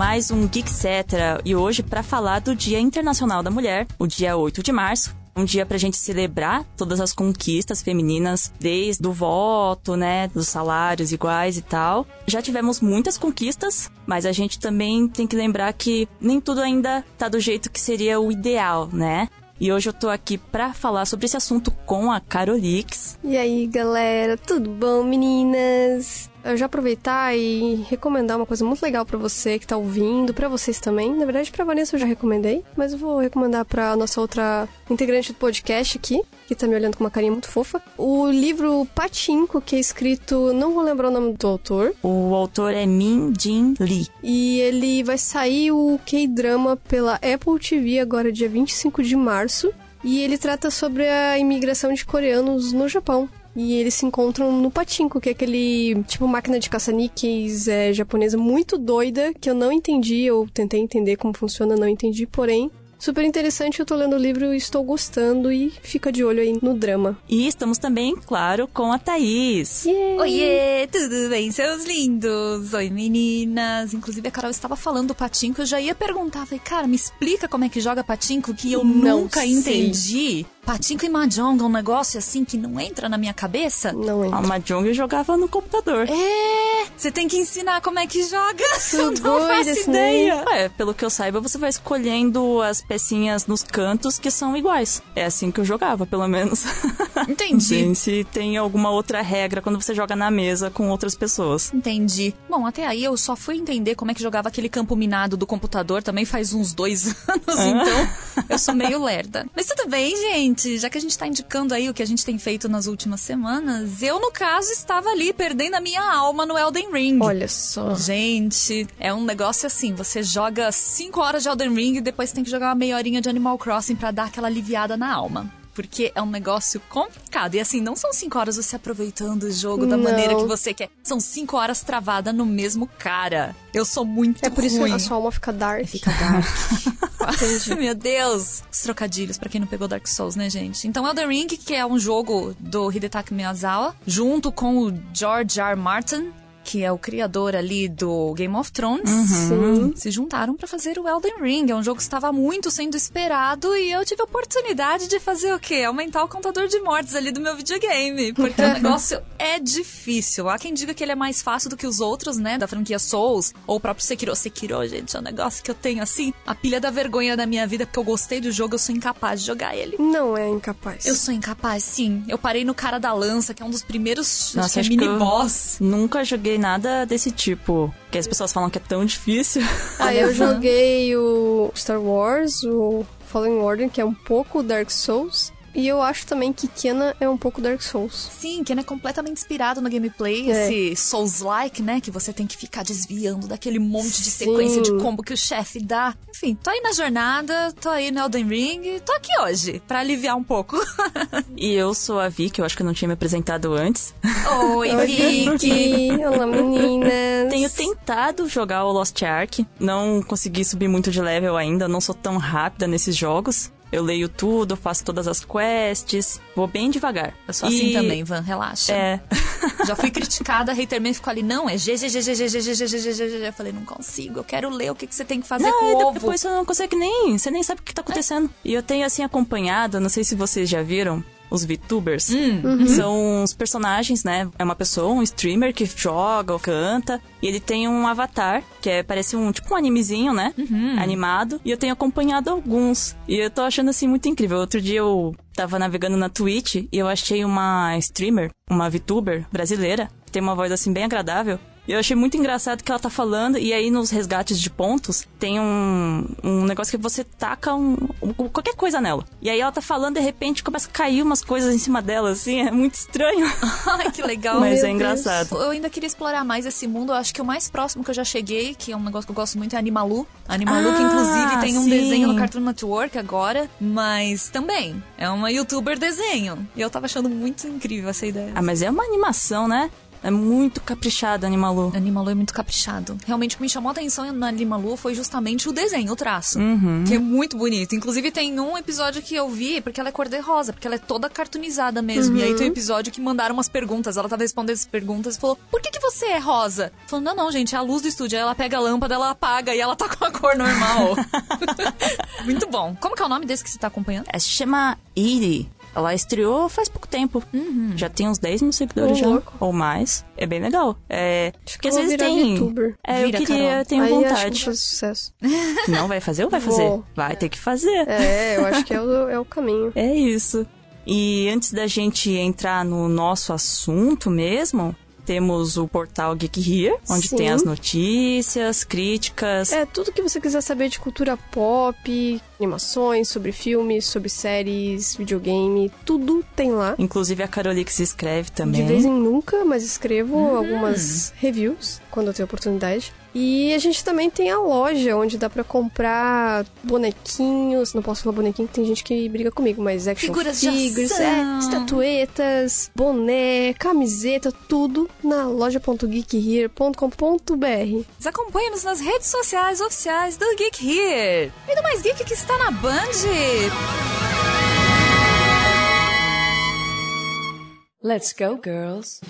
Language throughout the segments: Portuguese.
mais um Geek Cetra e hoje para falar do Dia Internacional da Mulher, o dia 8 de março. Um dia pra gente celebrar todas as conquistas femininas, desde o voto, né, dos salários iguais e tal. Já tivemos muitas conquistas, mas a gente também tem que lembrar que nem tudo ainda tá do jeito que seria o ideal, né? E hoje eu tô aqui pra falar sobre esse assunto com a Carolix. E aí, galera, tudo bom, meninas? Eu já aproveitar e recomendar uma coisa muito legal para você que tá ouvindo, para vocês também. Na verdade, pra Vanessa eu já recomendei, mas eu vou recomendar pra nossa outra integrante do podcast aqui, que tá me olhando com uma carinha muito fofa. O livro Patinco, que é escrito, não vou lembrar o nome do autor. O autor é Min Jin Lee. E ele vai sair o K-drama pela Apple TV agora dia 25 de março. E ele trata sobre a imigração de coreanos no Japão. E eles se encontram no Patinco, que é aquele tipo máquina de caça-níqueis é, japonesa muito doida, que eu não entendi, eu tentei entender como funciona, não entendi, porém super interessante. Eu tô lendo o livro e estou gostando e fica de olho aí no drama. E estamos também, claro, com a Thaís. Yeah. Oiê, tudo bem, seus lindos? Oi, meninas. Inclusive, a Carol estava falando do patinco, eu já ia perguntar, falei, cara, me explica como é que joga patinco, que eu Não nunca sei. entendi. Patinco e Mahjong é um negócio assim que não entra na minha cabeça. Não A entra. Mahjong jogava no computador. É, você tem que ensinar como é que joga. Eu não faço ideia. Ué, pelo que eu saiba, você vai escolhendo as pecinhas nos cantos que são iguais. É assim que eu jogava, pelo menos. Não Entendi. sei se tem alguma outra regra quando você joga na mesa com outras pessoas. Entendi. Bom, até aí eu só fui entender como é que jogava aquele campo minado do computador também faz uns dois anos, então eu sou meio lerda. Mas tudo bem, gente. Já que a gente tá indicando aí o que a gente tem feito nas últimas semanas, eu, no caso, estava ali perdendo a minha alma no Elden Ring. Olha só. Gente, é um negócio assim, você joga 5 horas de Elden Ring e depois tem que jogar uma meia horinha de Animal Crossing pra dar aquela aliviada na alma. Porque é um negócio complicado. E assim, não são 5 horas você aproveitando o jogo da Não. maneira que você quer. São 5 horas travada no mesmo cara. Eu sou muito É por isso que ruim. a sua alma fica dark. Fica dark. Meu Deus! Os trocadilhos, pra quem não pegou Dark Souls, né, gente? Então, Elden Ring, que é um jogo do Hidetaka Miyazawa, junto com o George. R. Martin, que é o criador ali do Game of Thrones, Sim. se juntaram pra fazer o Elden Ring. É um jogo que estava muito sendo esperado e eu tive a oportunidade de fazer o quê? Aumentar o contador de mortes ali do meu videogame. Porque o negócio é difícil. Há quem diga que ele é mais fácil do que os outros, né? Da franquia Souls, ou o próprio Sekiro. Sekiro, gente, é um negócio que eu tenho assim, a pilha da vergonha da minha vida, porque eu gostei do jogo, eu sou incapaz de jogar ele. Não é incapaz. Eu sou incapaz, sim. Eu parei no cara da lança, que é um dos primeiros Nossa, é eu- mini-boss. Nunca joguei nada desse tipo. Que as pessoas falam que é tão difícil. Ah, eu joguei o Star Wars, o Fallen Order, que é um pouco Dark Souls. E eu acho também que Kena é um pouco Dark Souls. Sim, que é completamente inspirado no gameplay, É. esse Souls-like, né? Que você tem que ficar desviando daquele monte de Sim. sequência de combo que o chefe dá. Enfim, tô aí na jornada, tô aí no Elden Ring, tô aqui hoje, pra aliviar um pouco. E eu sou a Vicky, eu acho que eu não tinha me apresentado antes. Oi! Vicky. Olá, meninas. Tenho tentado jogar o Lost Ark, não consegui subir muito de level ainda, não sou tão rápida nesses jogos. Eu leio tudo, faço todas as quests, vou bem devagar. Eu sou assim E- também, Van, relaxa. É. Já fui criticada, a Haterman ficou ali, não, é G, G, G, G, G, G, G, G, G, G, G, G. Eu falei, não consigo, eu quero ler o que, que você tem que fazer Não, com e o ovo. depois você não consegue nem. Você nem sabe o que tá acontecendo. E eu tenho assim acompanhado, não sei se vocês já viram. Os VTubers são os personagens, né? É uma pessoa, um streamer que joga ou canta. E ele tem um avatar, que é, parece um tipo um animezinho, né? Animado. E eu tenho acompanhado alguns. E eu tô achando assim muito incrível. Outro dia eu tava navegando na Twitch e eu achei uma streamer, uma VTuber brasileira, que tem uma voz assim bem agradável. E eu achei muito engraçado que ela tá falando, e aí nos resgates de pontos tem um, um negócio que você taca um, um- qualquer coisa nela. E aí ela tá falando, de repente começa a cair umas coisas em cima dela, assim, é muito estranho. Ai, que legal. Mas Meu é Deus. engraçado. Eu ainda queria explorar mais esse mundo. Eu acho que o mais próximo que eu já cheguei, que é um negócio que eu gosto muito, é Animalu. Animalu, que Ah, inclusive tem um sim. desenho no Cartoon Network agora, mas também é uma youtuber desenho. E eu tava achando muito incrível essa ideia. Ah, mas é uma animação, né? É muito caprichado Animalu. Animalu é muito caprichado. Realmente o que me chamou a atenção na Animalu foi justamente o desenho, o traço. Uhum. Que é muito bonito. Inclusive tem um episódio que eu vi, porque ela é cor-de-rosa, porque ela é toda cartoonizada mesmo. Uhum. E aí tem um uhum. episódio que mandaram umas perguntas. Ela tava respondendo essas perguntas e falou: Por que, que você é rosa? Falou, não, não, gente, é a luz do estúdio. Aí ela pega a lâmpada, ela apaga e ela tá com a cor normal. muito bom. Como que é o nome desse que você tá acompanhando? É, se chama Iri. Ela estreou faz pouco tempo. Uhum. Já tem uns 10 mil seguidores oh, já. Louco. Ou mais. É bem legal. É. Porque às vezes tem. YouTuber. É, Vira, eu queria, Carol. tenho Aí vontade. Acho que sucesso. Não vai fazer ou vai fazer? Vou. Vai ter que fazer. É, eu acho que é o, é o caminho. É isso. E antes da gente entrar no nosso assunto mesmo, temos o portal Geek Here, onde Sim. tem as notícias, críticas. É, tudo que você quiser saber de cultura pop, animações, sobre filmes, sobre séries, videogame, tudo tem lá. Inclusive a Carolix escreve também. De vez em nunca, mas escrevo hum. algumas reviews quando eu tenho oportunidade. E a gente também tem a loja onde dá para comprar bonequinhos. Não posso falar bonequinho, que tem gente que briga comigo, mas action Figuras figures, é, estatuetas, boné, camiseta, tudo na loja.geekhere.com.br. Acompanhe-nos nas redes sociais oficiais do Geek Here. E do Mais Geek que está na Band. Let's go, girls.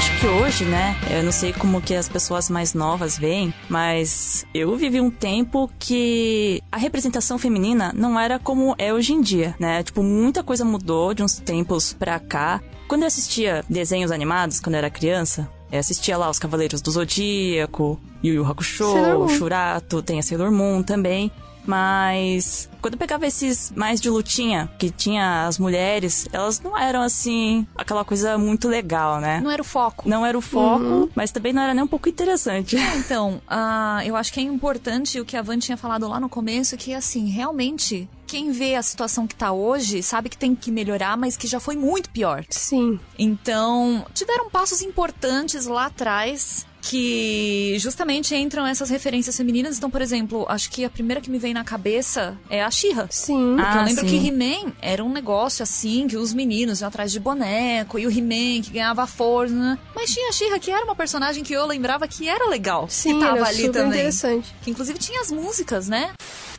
Acho que hoje, né, eu não sei como que as pessoas mais novas veem, mas eu vivi um tempo que a representação feminina não era como é hoje em dia, né? Tipo, muita coisa mudou de uns tempos pra cá. Quando eu assistia desenhos animados, quando eu era criança, eu assistia lá os Cavaleiros do Zodíaco, Yu Yu Hakusho, Shurato, tem a Sailor Moon também. Mas quando eu pegava esses mais de lutinha, que tinha as mulheres, elas não eram assim, aquela coisa muito legal, né? Não era o foco. Não era o foco, uhum. mas também não era nem um pouco interessante. É, então, uh, eu acho que é importante o que a Van tinha falado lá no começo, que assim, realmente quem vê a situação que tá hoje sabe que tem que melhorar, mas que já foi muito pior. Sim. Então, tiveram passos importantes lá atrás que justamente entram essas referências femininas. Então, por exemplo, acho que a primeira que me vem na cabeça é a Xirra. Sim. Porque ah, eu lembro sim. que He-Man era um negócio assim, que os meninos iam atrás de boneco, e o He-Man que ganhava força. Né? Mas tinha a Xirra, que era uma personagem que eu lembrava que era legal. Sim, que tava era ali super também. interessante. Que inclusive tinha as músicas, né?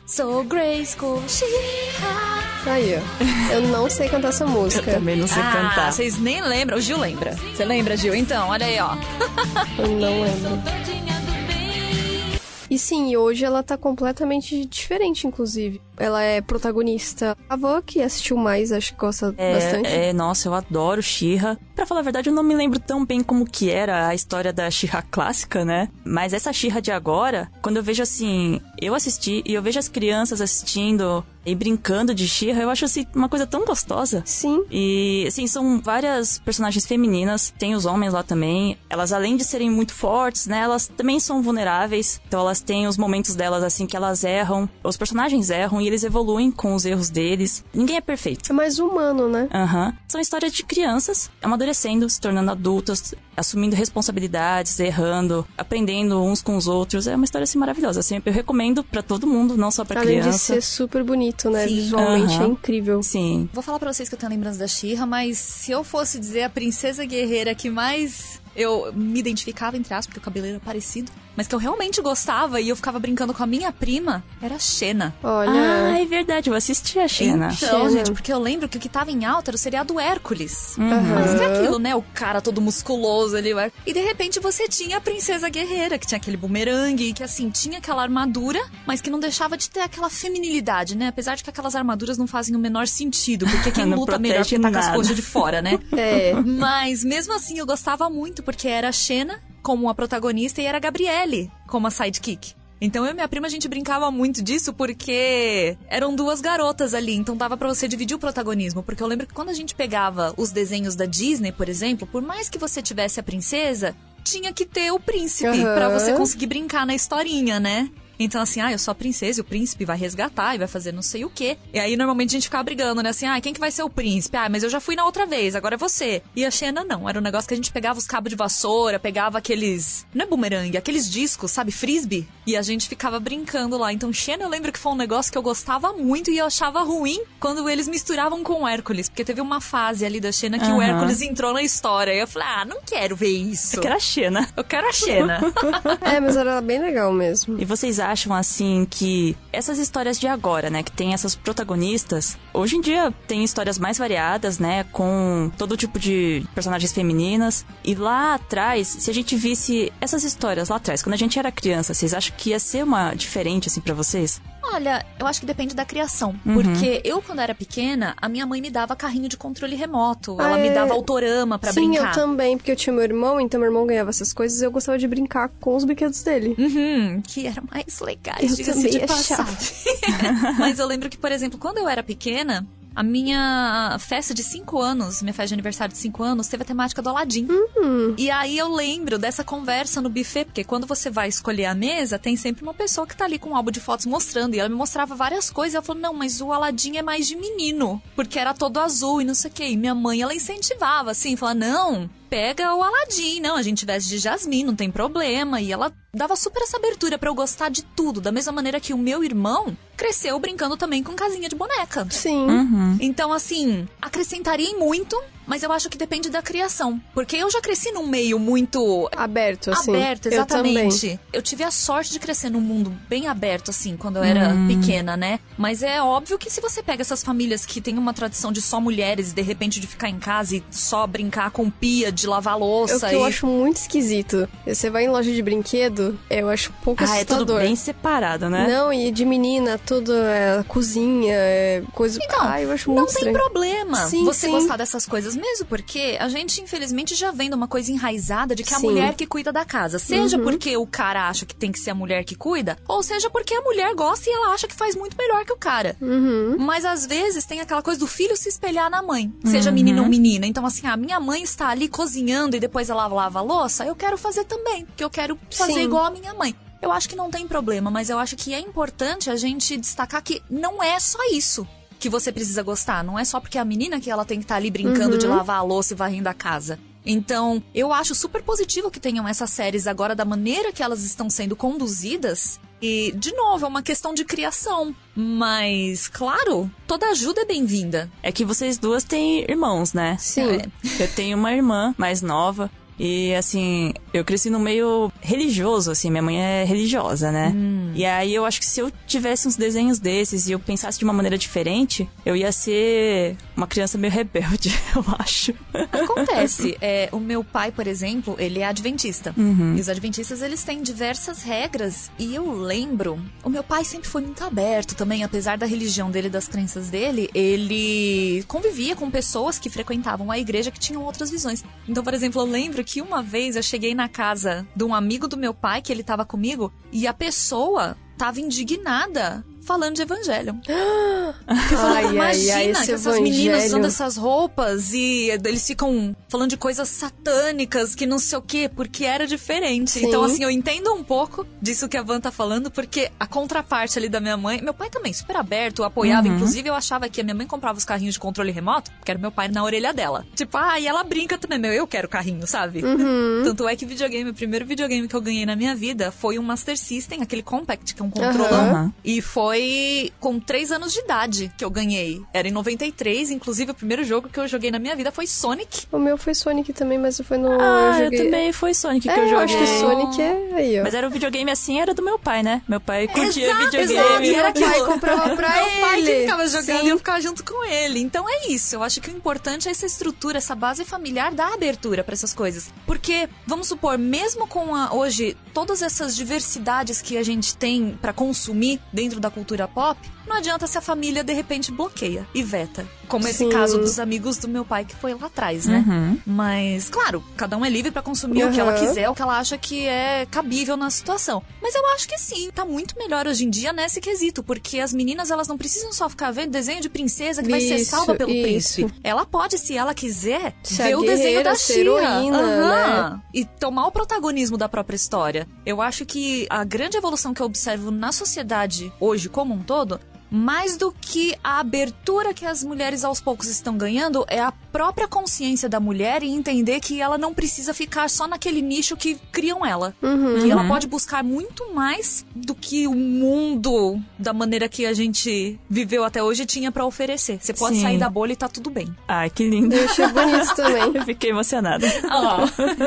So Grayskull Xirra. Aí, ó. Eu não sei cantar essa música. Eu também não sei ah, cantar. Vocês nem lembram. O Gil lembra. Você lembra, Gil? Então, olha aí, ó. Eu não lembro. E sim, hoje ela tá completamente diferente, inclusive. Ela é protagonista. A avó que assistiu mais, acho que gosta é, bastante. É, nossa, eu adoro Shira. Pra falar a verdade, eu não me lembro tão bem como que era a história da Shira clássica, né? Mas essa Shira de agora, quando eu vejo assim, eu assisti e eu vejo as crianças assistindo e brincando de Shira, eu acho assim uma coisa tão gostosa. Sim. E assim, são várias personagens femininas, tem os homens lá também. Elas além de serem muito fortes, né, elas também são vulneráveis. Então elas têm os momentos delas assim que elas erram, os personagens erram e eles evoluem com os erros deles. Ninguém é perfeito. É mais humano, né? Aham. Uhum. São histórias de crianças amadurecendo, se tornando adultas, assumindo responsabilidades, errando, aprendendo uns com os outros. É uma história assim maravilhosa. Assim, eu recomendo para todo mundo, não só para criança. Além de ser super bonito, né? Sim. Visualmente uhum. é incrível. Sim. Vou falar para vocês que eu tenho lembrança da Shira, mas se eu fosse dizer a princesa guerreira que mais eu me identificava, entre aspas, porque o cabelo era parecido, mas que eu realmente gostava e eu ficava brincando com a minha prima, era a Xena. Olha. Ah, é verdade, eu assisti a Xena. Então, Xena. gente, porque eu lembro que o que tava em alta era o seriado Hércules. Uhum. Mas que é aquilo, né? O cara todo musculoso ali. E de repente você tinha a princesa guerreira, que tinha aquele bumerangue, que assim, tinha aquela armadura, mas que não deixava de ter aquela feminilidade, né? Apesar de que aquelas armaduras não fazem o menor sentido, porque quem luta melhor que tá com as coxas de fora, né? É. Mas mesmo assim eu gostava muito, porque era a Xena como a protagonista e era a Gabriele como a sidekick. Então eu e minha prima a gente brincava muito disso porque eram duas garotas ali, então dava para você dividir o protagonismo, porque eu lembro que quando a gente pegava os desenhos da Disney, por exemplo, por mais que você tivesse a princesa, tinha que ter o príncipe uhum. para você conseguir brincar na historinha, né? Então, assim, ah, eu sou a princesa e o príncipe vai resgatar e vai fazer não sei o quê. E aí, normalmente, a gente ficava brigando, né? Assim, ah, quem que vai ser o príncipe? Ah, mas eu já fui na outra vez, agora é você. E a Xena, não. Era um negócio que a gente pegava os cabos de vassoura, pegava aqueles... Não é bumerangue, aqueles discos, sabe? Frisbee. E a gente ficava brincando lá. Então, Xena, eu lembro que foi um negócio que eu gostava muito e eu achava ruim quando eles misturavam com o Hércules. Porque teve uma fase ali da Xena que uhum. o Hércules entrou na história. E eu falei, ah, não quero ver isso. Eu quero a Xena. Eu quero a Xena. é, mas era bem legal mesmo. E vocês acham, assim, que essas histórias de agora, né, que tem essas protagonistas, hoje em dia tem histórias mais variadas, né, com todo tipo de personagens femininas. E lá atrás, se a gente visse essas histórias lá atrás, quando a gente era criança, vocês acham que ia ser uma diferente, assim, para vocês? Olha, eu acho que depende da criação. Uhum. Porque eu, quando era pequena, a minha mãe me dava carrinho de controle remoto. Ela me dava autorama para brincar. Sim, eu também, porque eu tinha meu irmão, então meu irmão ganhava essas coisas e eu gostava de brincar com os brinquedos dele. Uhum, que eram mais legais, diga-se de passagem. Mas eu lembro que, por exemplo, quando eu era pequena, a minha festa de 5 anos, minha festa de aniversário de 5 anos, teve a temática do Aladdin. Uhum. E aí eu lembro dessa conversa no buffet, porque quando você vai escolher a mesa, tem sempre uma pessoa que tá ali com um álbum de fotos mostrando. E ela me mostrava várias coisas. E ela falou: não, mas o Aladdin é mais de menino, porque era todo azul e não sei o quê. E minha mãe, ela incentivava, assim, falava: não, pega o Aladdin, não, a gente veste de jasmim, não tem problema. E ela dava super essa abertura para eu gostar de tudo, da mesma maneira que o meu irmão cresceu brincando também com casinha de boneca. Sim. Uhum. Então, assim, acrescentaria muito mas eu acho que depende da criação. Porque eu já cresci num meio muito. Aberto, assim. Aberto, exatamente. Eu, eu tive a sorte de crescer num mundo bem aberto, assim, quando eu era hum. pequena, né? Mas é óbvio que se você pega essas famílias que têm uma tradição de só mulheres e de repente de ficar em casa e só brincar com pia, de lavar louça. É o que e... eu acho muito esquisito. Você vai em loja de brinquedo, eu acho um pouco ah, assustador. é tudo bem separado, né? Não, e de menina, tudo é cozinha, é coisa. Então, ah, eu acho muito não estranho. tem problema sim, você sim. gostar dessas coisas mesmo porque a gente, infelizmente, já vem de uma coisa enraizada de que Sim. a mulher que cuida da casa. Seja uhum. porque o cara acha que tem que ser a mulher que cuida, ou seja porque a mulher gosta e ela acha que faz muito melhor que o cara. Uhum. Mas às vezes tem aquela coisa do filho se espelhar na mãe, seja uhum. menino ou menina. Então, assim, a minha mãe está ali cozinhando e depois ela lava a louça, eu quero fazer também, porque eu quero fazer Sim. igual a minha mãe. Eu acho que não tem problema, mas eu acho que é importante a gente destacar que não é só isso que você precisa gostar. Não é só porque é a menina que ela tem que estar tá ali brincando uhum. de lavar a louça e varrendo a casa. Então, eu acho super positivo que tenham essas séries agora da maneira que elas estão sendo conduzidas. E, de novo, é uma questão de criação. Mas, claro, toda ajuda é bem-vinda. É que vocês duas têm irmãos, né? Sim. É. Eu tenho uma irmã mais nova. E assim, eu cresci no meio religioso, assim, minha mãe é religiosa, né? Hum. E aí eu acho que se eu tivesse uns desenhos desses e eu pensasse de uma maneira diferente, eu ia ser uma criança meio rebelde, eu acho. Acontece. É, o meu pai, por exemplo, ele é adventista. Uhum. E os adventistas, eles têm diversas regras. E eu lembro, o meu pai sempre foi muito aberto também, apesar da religião dele, das crenças dele, ele convivia com pessoas que frequentavam a igreja que tinham outras visões. Então, por exemplo, eu lembro que que uma vez eu cheguei na casa de um amigo do meu pai, que ele tava comigo, e a pessoa tava indignada falando de evangelho. Ai, imagina ai, ai, que essas evangelho. meninas usando essas roupas e eles ficam falando de coisas satânicas que não sei o quê, porque era diferente. Sim. Então, assim, eu entendo um pouco disso que a Van tá falando, porque a contraparte ali da minha mãe, meu pai também, super aberto, apoiava. Uhum. Inclusive, eu achava que a minha mãe comprava os carrinhos de controle remoto, porque era meu pai na orelha dela. Tipo, ah, e ela brinca também, meu, eu quero carrinho, sabe? Uhum. Tanto é que videogame, o primeiro videogame que eu ganhei na minha vida foi um Master System, aquele Compact, que é um controlão. Uhum. E foi foi com 3 anos de idade que eu ganhei. Era em 93, inclusive o primeiro jogo que eu joguei na minha vida foi Sonic. O meu foi Sonic também, mas foi no. Ah, eu, joguei... eu também foi Sonic é, que eu joguei. Eu acho que Sonic é aí, ó. Mas era um videogame assim, era do meu pai, né? Meu pai curtia exato, videogame. Exato. E era que pai comprava pra meu ele. Meu pai que ficava jogando Sim. e eu ficava junto com ele. Então é isso. Eu acho que o importante é essa estrutura, essa base familiar dar abertura para essas coisas. Porque, vamos supor, mesmo com a, hoje todas essas diversidades que a gente tem para consumir dentro da cultura pop, não adianta se a família de repente bloqueia e veta. Como esse Sim. caso dos amigos do meu pai que foi lá atrás, né? Uhum. Mas, claro, cada um é livre para consumir uhum. o que ela quiser, o que ela acha que é cabível na situação. Mas eu acho que sim, tá muito melhor hoje em dia nesse quesito, porque as meninas elas não precisam só ficar vendo desenho de princesa que isso, vai ser salva pelo isso. príncipe. Ela pode, se ela quiser, se ver o desenho da Shira. Uhum. né? e tomar o protagonismo da própria história. Eu acho que a grande evolução que eu observo na sociedade hoje como um todo mais do que a abertura que as mulheres aos poucos estão ganhando, é a própria consciência da mulher e entender que ela não precisa ficar só naquele nicho que criam ela. Uhum. Que ela pode buscar muito mais do que o mundo, da maneira que a gente viveu até hoje, tinha para oferecer. Você pode Sim. sair da bolha e tá tudo bem. Ai, que lindo. Eu achei bonito também. Eu fiquei emocionada.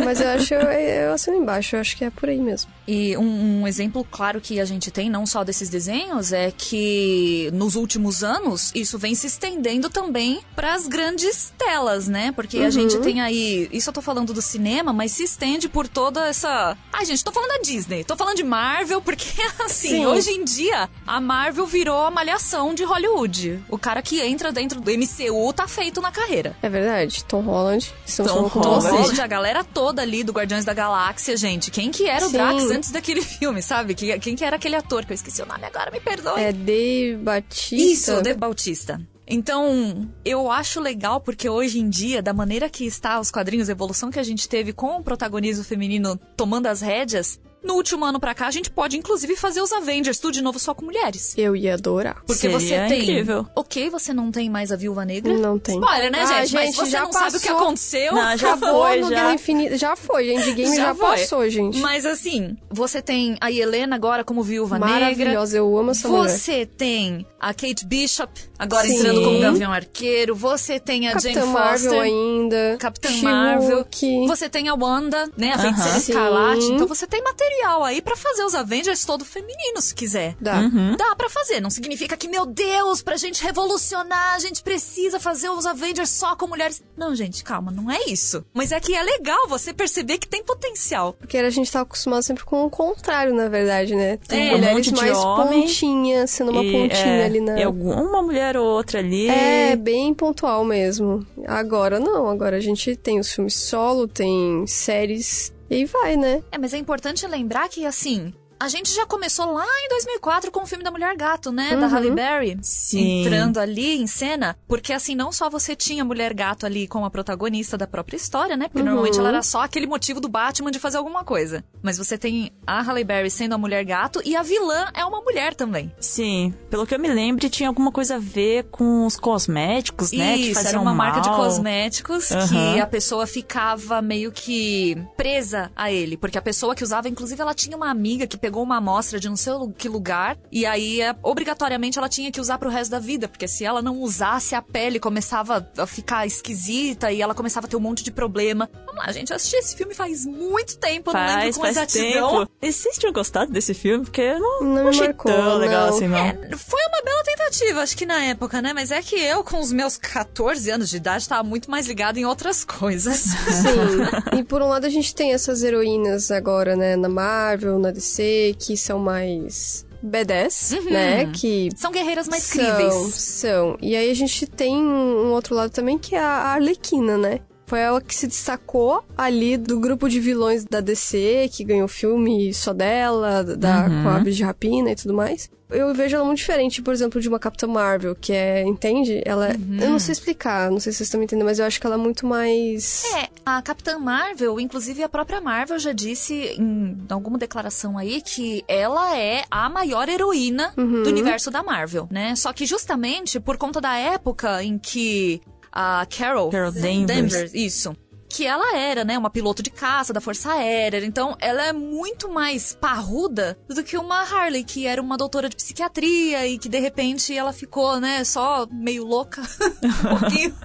Mas eu acho, eu assino embaixo, eu acho que é por aí mesmo. E um, um exemplo claro que a gente tem, não só desses desenhos, é que nos últimos anos isso vem se estendendo também para as grandes telas, né? Porque a gente tem aí. Isso eu tô falando do cinema, mas se estende por toda essa. Ai, gente, tô falando da Disney, tô falando de Marvel, porque assim, Sim. hoje em dia a Marvel virou a malhação de Hollywood. O cara que entra dentro do MCU tá feito na carreira. É verdade, Tom Holland. Tom Tom Holland. a galera toda ali do Guardiões da Galáxia, gente. Quem que era o Sim. Drax antes daquele filme, sabe? Que- Quem que era aquele ator que eu esqueci o nome agora, me perdoe. É Dave Batista. Isso, De Bautista. Então, eu acho legal porque hoje em dia, da maneira que está os quadrinhos, a evolução que a gente teve com o protagonismo feminino tomando as rédeas, no último ano pra cá a gente pode inclusive fazer os Avengers tudo de novo só com mulheres. Eu ia adorar. Porque Seria você tem. incrível. Ok, você não tem mais a Viúva Negra. Não tem. Spoiler, né, Ah, gente? Mas gente, você já não sabe o que passou. aconteceu. Não, já Acabou foi, no já. Guerra Infinita. Já foi, Endgame já, foi. passou, gente. Mas assim, você tem a Helena agora como Viúva Negra. Maravilhosa, eu amo essa mulher. Você tem a Kate Bishop, agora Sim. entrando como Gavião Arqueiro. Você tem a Capitã Jane Marvel Foster. ainda. Capitã. Marvel. Você tem a Wanda, né? A feiticeira Aham. escarlate. Então você tem material aí pra fazer os Avengers todo feminino, se quiser. Dá. Dá pra fazer. Não significa que, meu Deus, pra gente revolucionar, a gente precisa fazer os Avengers só com mulheres. Não, gente, calma, não é isso. Mas é que é legal você perceber que tem potencial. Porque a gente tá acostumado sempre com o contrário, na verdade, né? Tem É, um mulheres monte de mais homem pontinhas, sendo uma E, pontinha é, ali na. E alguma mulher ou outra ali. É, bem pontual mesmo. Agora não, agora a gente tem os filmes solo, tem séries. E vai, né? É, mas é importante lembrar que, assim, a gente já começou lá em 2004 com o filme da Mulher Gato, né? Da Uhum. Halle Berry. Sim. Entrando ali em cena. Porque, assim, não só você tinha a Mulher Gato ali como a protagonista da própria história, né? Porque Uhum. normalmente ela era só aquele motivo do Batman de fazer alguma coisa. Mas você tem a Halle Berry sendo a Mulher Gato e a vilã é uma mulher também. Sim, pelo que eu me lembro, tinha alguma coisa a ver com os cosméticos, né? que Isso, faziam era uma marca de mal. cosméticos que Aham. a pessoa ficava meio que presa a ele. Porque a pessoa que usava, inclusive, ela tinha uma amiga que pegou uma amostra de não sei que lugar. E aí, é, obrigatoriamente, ela tinha que usar pro resto da vida. Porque se ela não usasse, a pele começava a ficar esquisita e ela começava a ter um monte de problema. Vamos lá, gente, eu assisti esse filme faz muito tempo, eu não lembro Faz, com faz exatidão. tempo. E vocês tinham gostado desse filme? Porque eu não, Não não achei marcou, tão legal não. assim, não. É, foi uma bela tentativa, acho que na época, né? Mas é que eu, com os meus 14 anos de idade, tava muito mais ligada em outras coisas. Sim. e por um lado a gente tem essas heroínas agora, né, na Marvel, na DC, que são mais badass, né? Que São guerreiras mais são, críveis. são. E aí a gente tem um outro lado também que é a Arlequina, né? Foi ela que se destacou ali do grupo de vilões da DC, que ganhou filme só dela, da, com a Aves de Rapina e tudo mais. Eu vejo ela muito diferente, por exemplo, de uma Capitã Marvel, que é, entende? Ela, eu não sei explicar, não sei se vocês estão me entendendo, mas eu acho que ela é muito mais... É, a Capitã Marvel, inclusive a própria Marvel já disse em alguma declaração aí que ela é a maior heroína do universo da Marvel, né? Só que justamente por conta da época em que a Carol, Carol Danvers. isso. Que ela era, né, uma piloto de caça da Força Aérea. Então, ela é muito mais parruda do que uma Harley, que era uma doutora de psiquiatria e que, de repente, ela ficou, né, só meio louca. um pouquinho.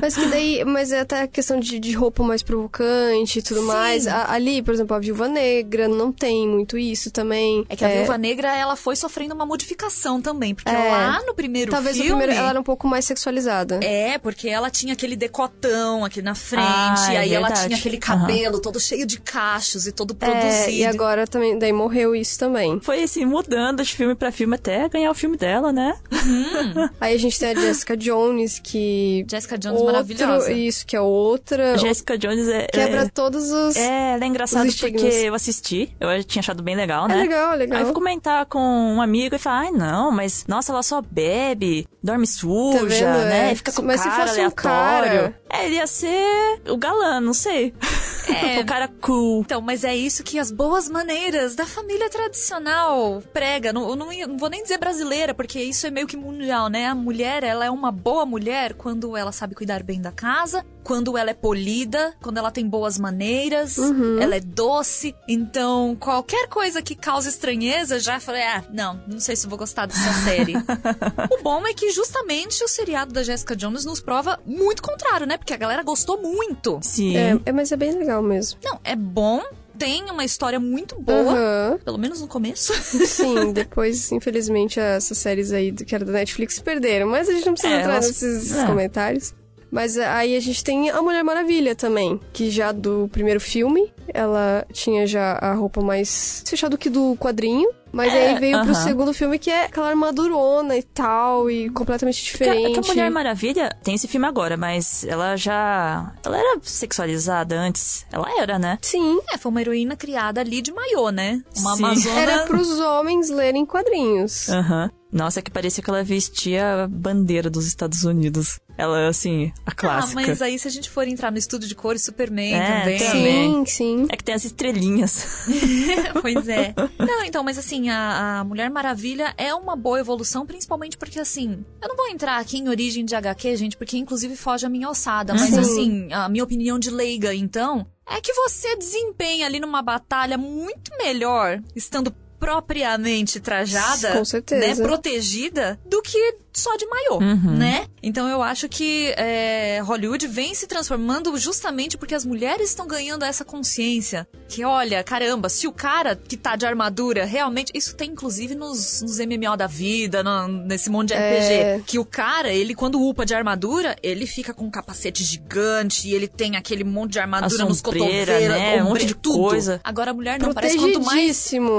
Mas que daí, mas é até a questão de, de roupa mais provocante e tudo Sim. mais. A- ali, por exemplo, a Viúva Negra não tem muito isso também. É que a Viúva Negra, ela foi sofrendo uma modificação também. Porque É. lá no primeiro Talvez filme... o primeiro ela era um pouco mais sexualizada. É, porque ela tinha aquele decotão aqui na frente, Ah, e é aí ela tinha aquele cabelo todo cheio de cachos e todo É, produzido. e agora também, daí morreu isso também. Foi assim, mudando de filme pra filme até ganhar o filme dela, né? Aí a gente tem a Jessica Jones, que. Jessica Jones outro, maravilhosa. Isso, que é outra. Jessica Jones é. Quebra é, todos os. é, ela é engraçada porque eu assisti, eu tinha achado bem legal, É né? legal, é Aí eu legal. fui comentar com um amigo e falar, ai não, mas nossa, ela só bebe, dorme suja, Tá vendo? né? É. E fica com Mas se cara fosse um aleatório. cara É, ele ia ser o galã, não sei. É. o cara cool. Então, mas é isso que as boas maneiras da família tradicional prega. Não, não, não, vou nem dizer brasileira, porque isso é meio que mundial, né? A mulher, ela é uma boa mulher quando ela sabe cuidar bem da casa, quando ela é polida, quando ela tem boas maneiras, uhum. ela é doce. Então, qualquer coisa que cause estranheza, já falei, ah, não, não sei se vou gostar dessa série. o bom é que justamente o seriado da Jessica Jones nos prova muito contrário, né? Porque a galera gostou muito. Sim. É, é mas é bem legal mesmo. Não, é bom, tem uma história muito boa, uhum. pelo menos no começo. Sim, depois, infelizmente, essas séries aí que era da Netflix perderam, mas a gente não precisa é, entrar elas... nesses é. comentários. Mas aí a gente tem a Mulher Maravilha também, que já do primeiro filme, ela tinha já a roupa mais fechada do que do quadrinho. Mas é, aí veio uh -huh. pro segundo filme que é aquela armadurona e tal, e completamente diferente. Que, que a Mulher Maravilha tem esse filme agora, mas ela já. Ela era sexualizada antes. Ela era, né? Sim. É, foi uma heroína criada ali de maiô, né? Uma Sim. Amazona. Era pros homens lerem quadrinhos. Aham. Uh -huh. Nossa, que parecia que ela vestia a bandeira dos Estados Unidos. Ela, assim, a clássica. Ah, mas aí se a gente for entrar no estudo de cores, Superman é, também. Sim, sim. É que tem as estrelinhas. pois é. Não, então, mas assim, a, a, Mulher Maravilha é uma boa evolução, principalmente porque, assim, eu não vou entrar aqui em origem de HQ, gente, porque inclusive foge a minha alçada. Mas, uhum. assim, a minha opinião de leiga, então, é que você desempenha ali numa batalha muito melhor estando propriamente trajada, Com certeza. né, protegida, do que só de maiô, uhum. né? Então eu acho que é, Hollywood vem se transformando justamente porque as mulheres estão ganhando essa consciência. Que olha, caramba, se o cara que tá de armadura realmente. Isso tem inclusive nos, nos MMO da vida, no, nesse monte de RPG. É... Que o cara, ele quando upa de armadura, ele fica com um capacete gigante e ele tem aquele monte de armadura nos cotovelos, né? um monte de tudo. coisa. Agora a mulher não parece quanto mais. Protegidíssimo.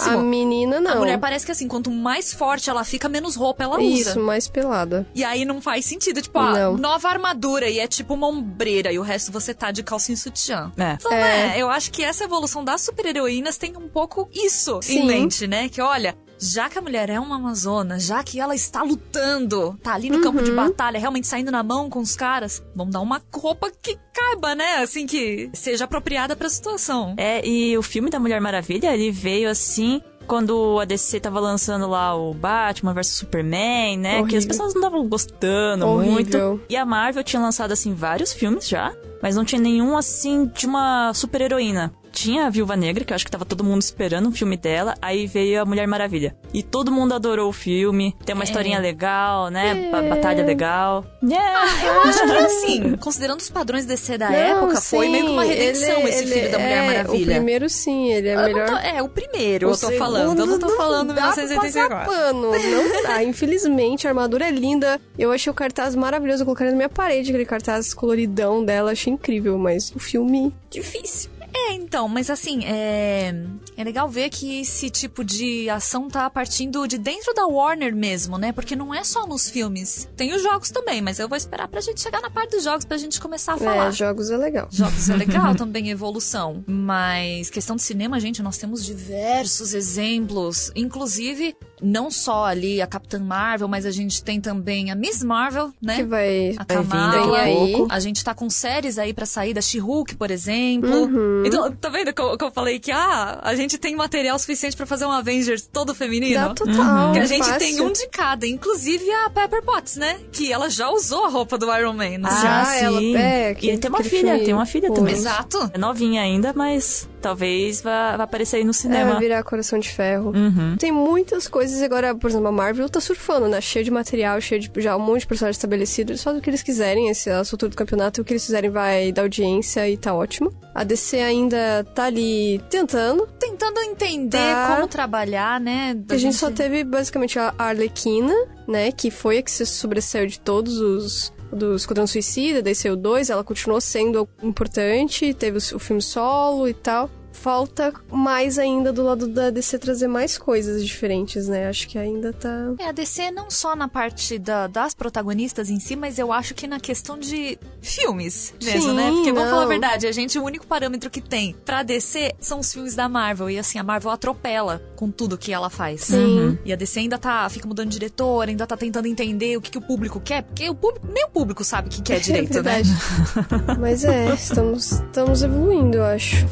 A menina não. A mulher parece que assim, quanto mais forte ela fica, menos roupa ela usa. Isso, mais pelada. E aí não faz sentido. Tipo, ó, não. nova armadura e é tipo uma ombreira e o resto você tá de calcinha sutiã. É. Então, é. é. eu acho que essa evolução das super-heroínas tem um pouco isso Sim. em mente, né? Que olha, já que a mulher é uma amazona, já que ela está lutando, tá ali no uhum. campo de uhum. batalha, realmente saindo na mão com os caras, vamos dar uma roupa que caiba, né? Assim, que seja apropriada pra situação. É, e o filme da Mulher Maravilha, ele veio assim quando a DC tava lançando lá o Batman vs Superman, né? Horrível. Que as pessoas não estavam gostando Horrível. muito. E a Marvel tinha lançado, assim, vários filmes já, mas não tinha nenhum, assim, de uma super-heroína tinha a Viúva Negra, que eu acho que tava todo mundo esperando um filme dela, aí veio a Mulher Maravilha. E todo mundo adorou o filme, tem uma é. historinha legal, né? É. Batalha legal. Yeah. Ah, eu acho que assim, considerando os padrões DC da Não, época, sim, foi meio que uma redenção ele, esse ele filme da Mulher é, Maravilha. O primeiro sim, ele é eu melhor. Tô, é, o primeiro o eu tô falando. Eu não tô falando 1984. Pano, não dá. Infelizmente, a armadura é linda. Eu achei o cartaz maravilhoso, eu coloquei na minha parede aquele cartaz coloridão dela, achei incrível, mas o filme difícil. É, então, mas assim, é... é legal ver que esse tipo de ação tá partindo de dentro da Warner mesmo, né? Porque não é só nos filmes. Tem os jogos também, mas eu vou esperar pra gente chegar na parte dos jogos pra gente começar a falar. É, jogos é legal. Jogos é legal também, evolução. Mas questão de cinema, gente, nós temos diversos exemplos. Inclusive, não só ali a Capitã Marvel, mas a gente tem também a Miss Marvel, né? Que vai, a Kamala. Aí. A gente tá com séries aí para sair da She-Hulk, por exemplo. Uhum. Então, tá vendo que eu, que eu, falei que ah, a gente tem material suficiente para fazer um Avengers todo feminino? Dá total. Uhum. Que a gente fácil. tem um de cada, inclusive a Pepper Potts, né? Que ela já usou a roupa do Iron Man. Ah, já, sim. Ela, é, que, e tem uma filha, filme. tem uma filha também. Exato. É novinha ainda, mas talvez vá, vá aparecer aí no cinema. É, vai virar Coração de Ferro. Uhum. Tem muitas coisas agora, por exemplo, a Marvel tá surfando, né? Cheio de material, cheio de já um monte de personagens estabelecidos. Eles fazem o que eles quiserem, esse a altura do campeonato, o que eles fizerem vai dar audiência e tá ótimo. A DC ainda tá ali tentando. Tentando entender tá. como trabalhar, né? A gente... gente só teve basicamente a Arlequina, né? Que foi a que se sobressaiu de todos os do Esquadrão Suicida, daí saiu dois, ela continuou sendo importante, teve o filme solo e tal. Falta mais ainda do lado da DC trazer mais coisas diferentes, né? Acho que ainda tá. É, a DC não só na parte da, das protagonistas em si, mas eu acho que na questão de filmes mesmo, Sim, né? Porque vamos falar a verdade, a gente, o único parâmetro que tem pra DC são os filmes da Marvel. E assim, a Marvel atropela com tudo que ela faz. Sim. E a DC ainda tá, fica mudando de diretor, ainda tá tentando entender o que, que o público quer, porque o público, nem o público sabe o que quer direito, é né? verdade. Mas é, estamos, estamos evoluindo, eu acho.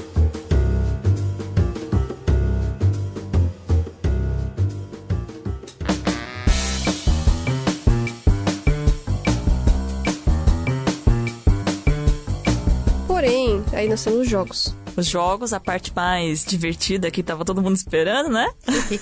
Aí temos os jogos. Os jogos, a parte mais divertida que tava todo mundo esperando, né?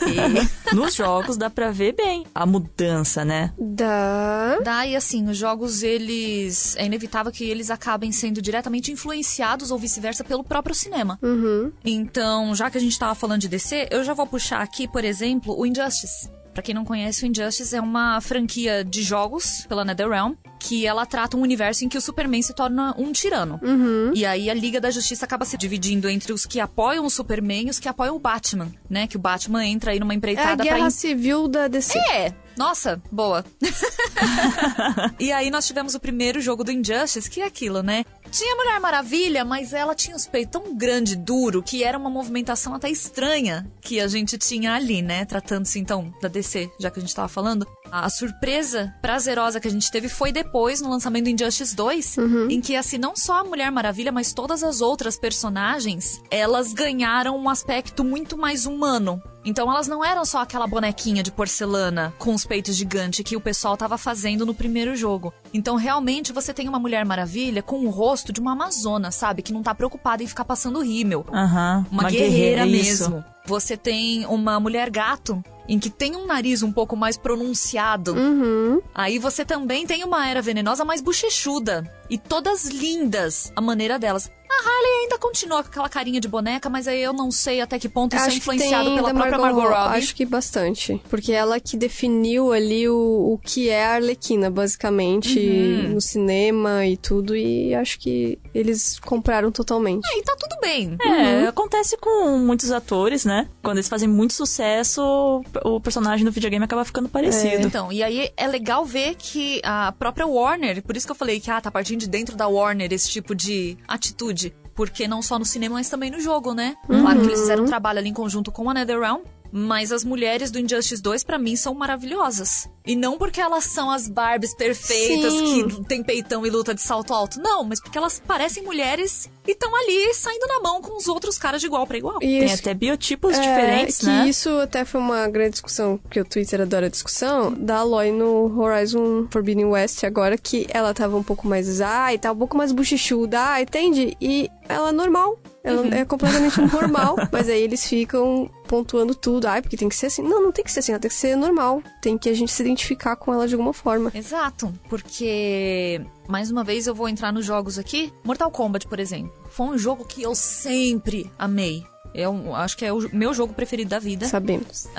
Nos jogos dá pra ver bem a mudança, né? Da. Daí, assim, os jogos, eles. É inevitável que eles acabem sendo diretamente influenciados ou vice-versa pelo próprio cinema. Uhum. Então, já que a gente tava falando de DC, eu já vou puxar aqui, por exemplo, o Injustice. Pra quem não conhece, o Injustice é uma franquia de jogos pela NetherRealm que ela trata um universo em que o Superman se torna um tirano. Uhum. E aí a Liga da Justiça acaba se dividindo entre os que apoiam o Superman e os que apoiam o Batman, né? Que o Batman entra aí numa É a empreitada guerra civil da DC. é, nossa, boa. e aí nós tivemos o primeiro jogo do Injustice, que é aquilo, né? Tinha Mulher Maravilha, mas ela tinha os peitos tão grande, duro, que era uma movimentação até estranha que a gente tinha ali, né? Tratando-se então da DC, já que a gente tava falando. A surpresa prazerosa que a gente teve foi depois, no lançamento do Injustice 2, em que, assim, não só a Mulher Maravilha, mas todas as outras personagens, elas ganharam um aspecto muito mais humano. Então elas não eram só aquela bonequinha de porcelana com os peitos gigantes que o pessoal tava fazendo no primeiro jogo. Então realmente você tem uma Mulher Maravilha com o rosto de uma amazona, sabe? Que não tá preocupada em ficar passando rímel. Aham. Uma, guerreira, isso. mesmo. Você tem uma mulher gato em que tem um nariz um pouco mais pronunciado. Uhum. Aí você também tem uma era venenosa mais bochechuda. E todas lindas a maneira delas. A Harley ainda continua com aquela carinha de boneca, mas aí eu não sei até que ponto isso é Acho influenciado pela própria Margot, Robbie. Acho que bastante. Porque ela que definiu ali o, o que é a Arlequina, basicamente, Uhum. no cinema e tudo. E acho que eles compraram totalmente. E tá tudo bem. É, acontece com muitos atores, né? Quando eles fazem muito sucesso, o personagem do videogame acaba ficando parecido. Então, e aí é legal ver que a própria Warner, por isso que eu falei que ah, tá partindo de dentro da Warner esse tipo de atitude. Porque não só no cinema, mas também no jogo, né? Claro que eles fizeram um trabalho ali em conjunto com a NetherRealm. Mas as mulheres do Injustice 2, pra mim, são maravilhosas. E não porque elas são as Barbies perfeitas Sim. que tem peitão e luta de salto alto. Não, mas porque elas parecem mulheres e estão ali saindo na mão com os outros caras de igual pra igual. E Tem isso- até biotipos é, diferentes, que né? isso até foi uma grande discussão, que o Twitter adora discussão, da Aloy no Horizon Forbidden West, agora que ela tava um pouco mais, ai, tá um pouco mais bochechuda, ai, entende? E ela é normal. Ela Uhum. é completamente normal. Mas aí eles ficam pontuando tudo. Ai, porque tem que ser assim. Não, não tem que ser assim. Ela tem que ser normal. Tem que a gente se identificar com ela de alguma forma. Exato, porque mais uma vez eu vou entrar nos jogos aqui. Mortal Kombat, por exemplo, foi um jogo que eu sempre amei. Eu acho que é o meu jogo preferido da vida. Sabemos.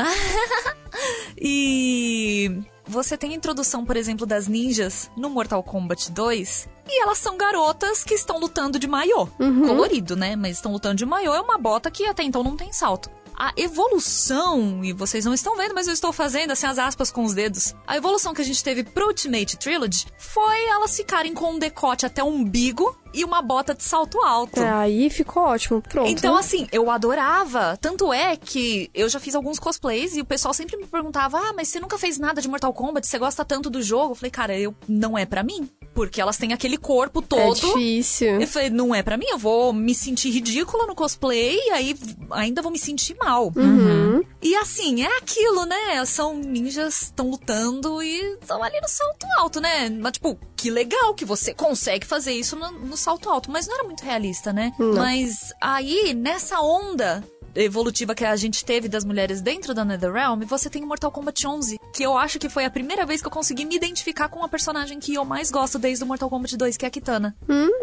E você tem a introdução, por exemplo, das ninjas no Mortal Kombat 2. E elas são garotas que estão lutando de maiô. Colorido, né? Mas estão lutando de maiô. É uma bota que até então não tem salto. A evolução, e vocês não estão vendo, mas eu estou fazendo assim as aspas com os dedos. A evolução que a gente teve pro Ultimate Trilogy foi elas ficarem com um decote até o umbigo e uma bota de salto alto. Aí ficou ótimo. Pronto. Então, assim, eu adorava. Tanto é que eu já fiz alguns cosplays e o pessoal sempre me perguntava: Ah, mas você nunca fez nada de Mortal Kombat? Você gosta tanto do jogo? Eu falei, cara, eu não é pra mim. Porque elas têm aquele corpo é todo. difícil. eu falei, não é pra mim, eu vou me sentir ridícula no cosplay e aí ainda vou me sentir mal. Uhum. E assim, é aquilo, né? São ninjas, estão lutando e estão ali no salto alto, né? Mas, tipo, que legal que você consegue fazer isso no, no salto alto. Mas não era muito realista, né? Não. Mas aí, nessa onda evolutiva que a gente teve das mulheres dentro da NetherRealm, você tem o Mortal Kombat 11, que eu acho que foi a primeira vez que eu consegui me identificar com a personagem que eu mais gosto desde o Mortal Kombat 2, que é a Kitana.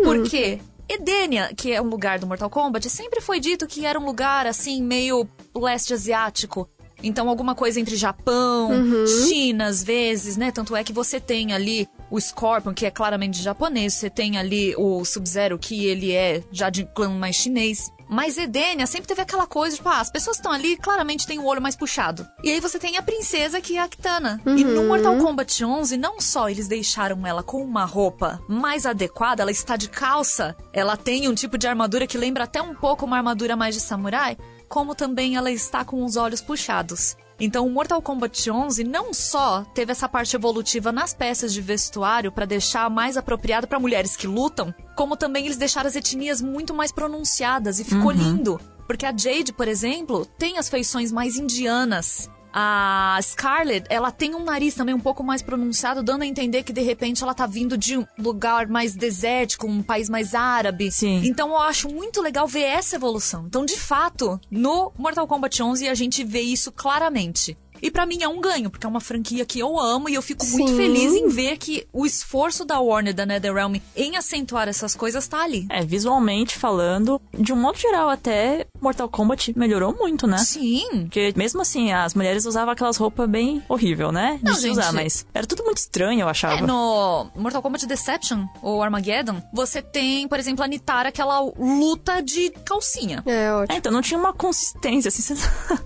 Por quê? Edenia, que é um lugar do Mortal Kombat, sempre foi dito que era um lugar assim meio leste asiático. Então alguma coisa entre Japão, China às vezes, né? Tanto é que você tem ali o Scorpion, que é claramente japonês, você tem ali o Sub-Zero, que ele é já de clã mais chinês. Mas Edenia sempre teve aquela coisa, tipo, ah, as pessoas estão ali, claramente tem o olho mais puxado. E aí você tem a princesa, que é a Kitana. Uhum. E no uhum. Mortal Kombat 11, não só eles deixaram ela com uma roupa mais adequada, ela está de calça, ela tem um tipo de armadura que lembra até um pouco uma armadura mais de samurai, como também ela está com os olhos puxados. Então, o Mortal Kombat 11 não só teve essa parte evolutiva nas peças de vestuário para deixar mais apropriado para mulheres que lutam, como também eles deixaram as etnias muito mais pronunciadas e ficou uhum. lindo. Porque a Jade, por exemplo, tem as feições mais indianas. A Scarlet, ela tem um nariz também um pouco mais pronunciado, dando a entender que de repente ela tá vindo de um lugar mais desértico, um país mais árabe. Sim. Então eu acho muito legal ver essa evolução. Então, de fato, no Mortal Kombat 11 a gente vê isso claramente. E para mim é um ganho, porque é uma franquia que eu amo e eu fico Sim. muito feliz em ver que o esforço da Warner, da NetherRealm, em acentuar essas coisas tá ali. É, visualmente falando, de um modo geral até, Mortal Kombat melhorou muito, né? Sim. Porque mesmo assim, as mulheres usavam aquelas roupas bem horrível, né? De Não, gente, usar, mas era tudo muito estranho, eu achava. É, no Mortal Kombat Deception, ou Armageddon, você tem, por exemplo, a Nitara, aquela luta de calcinha. É, ótimo. É, então não tinha uma consistência, assim, você,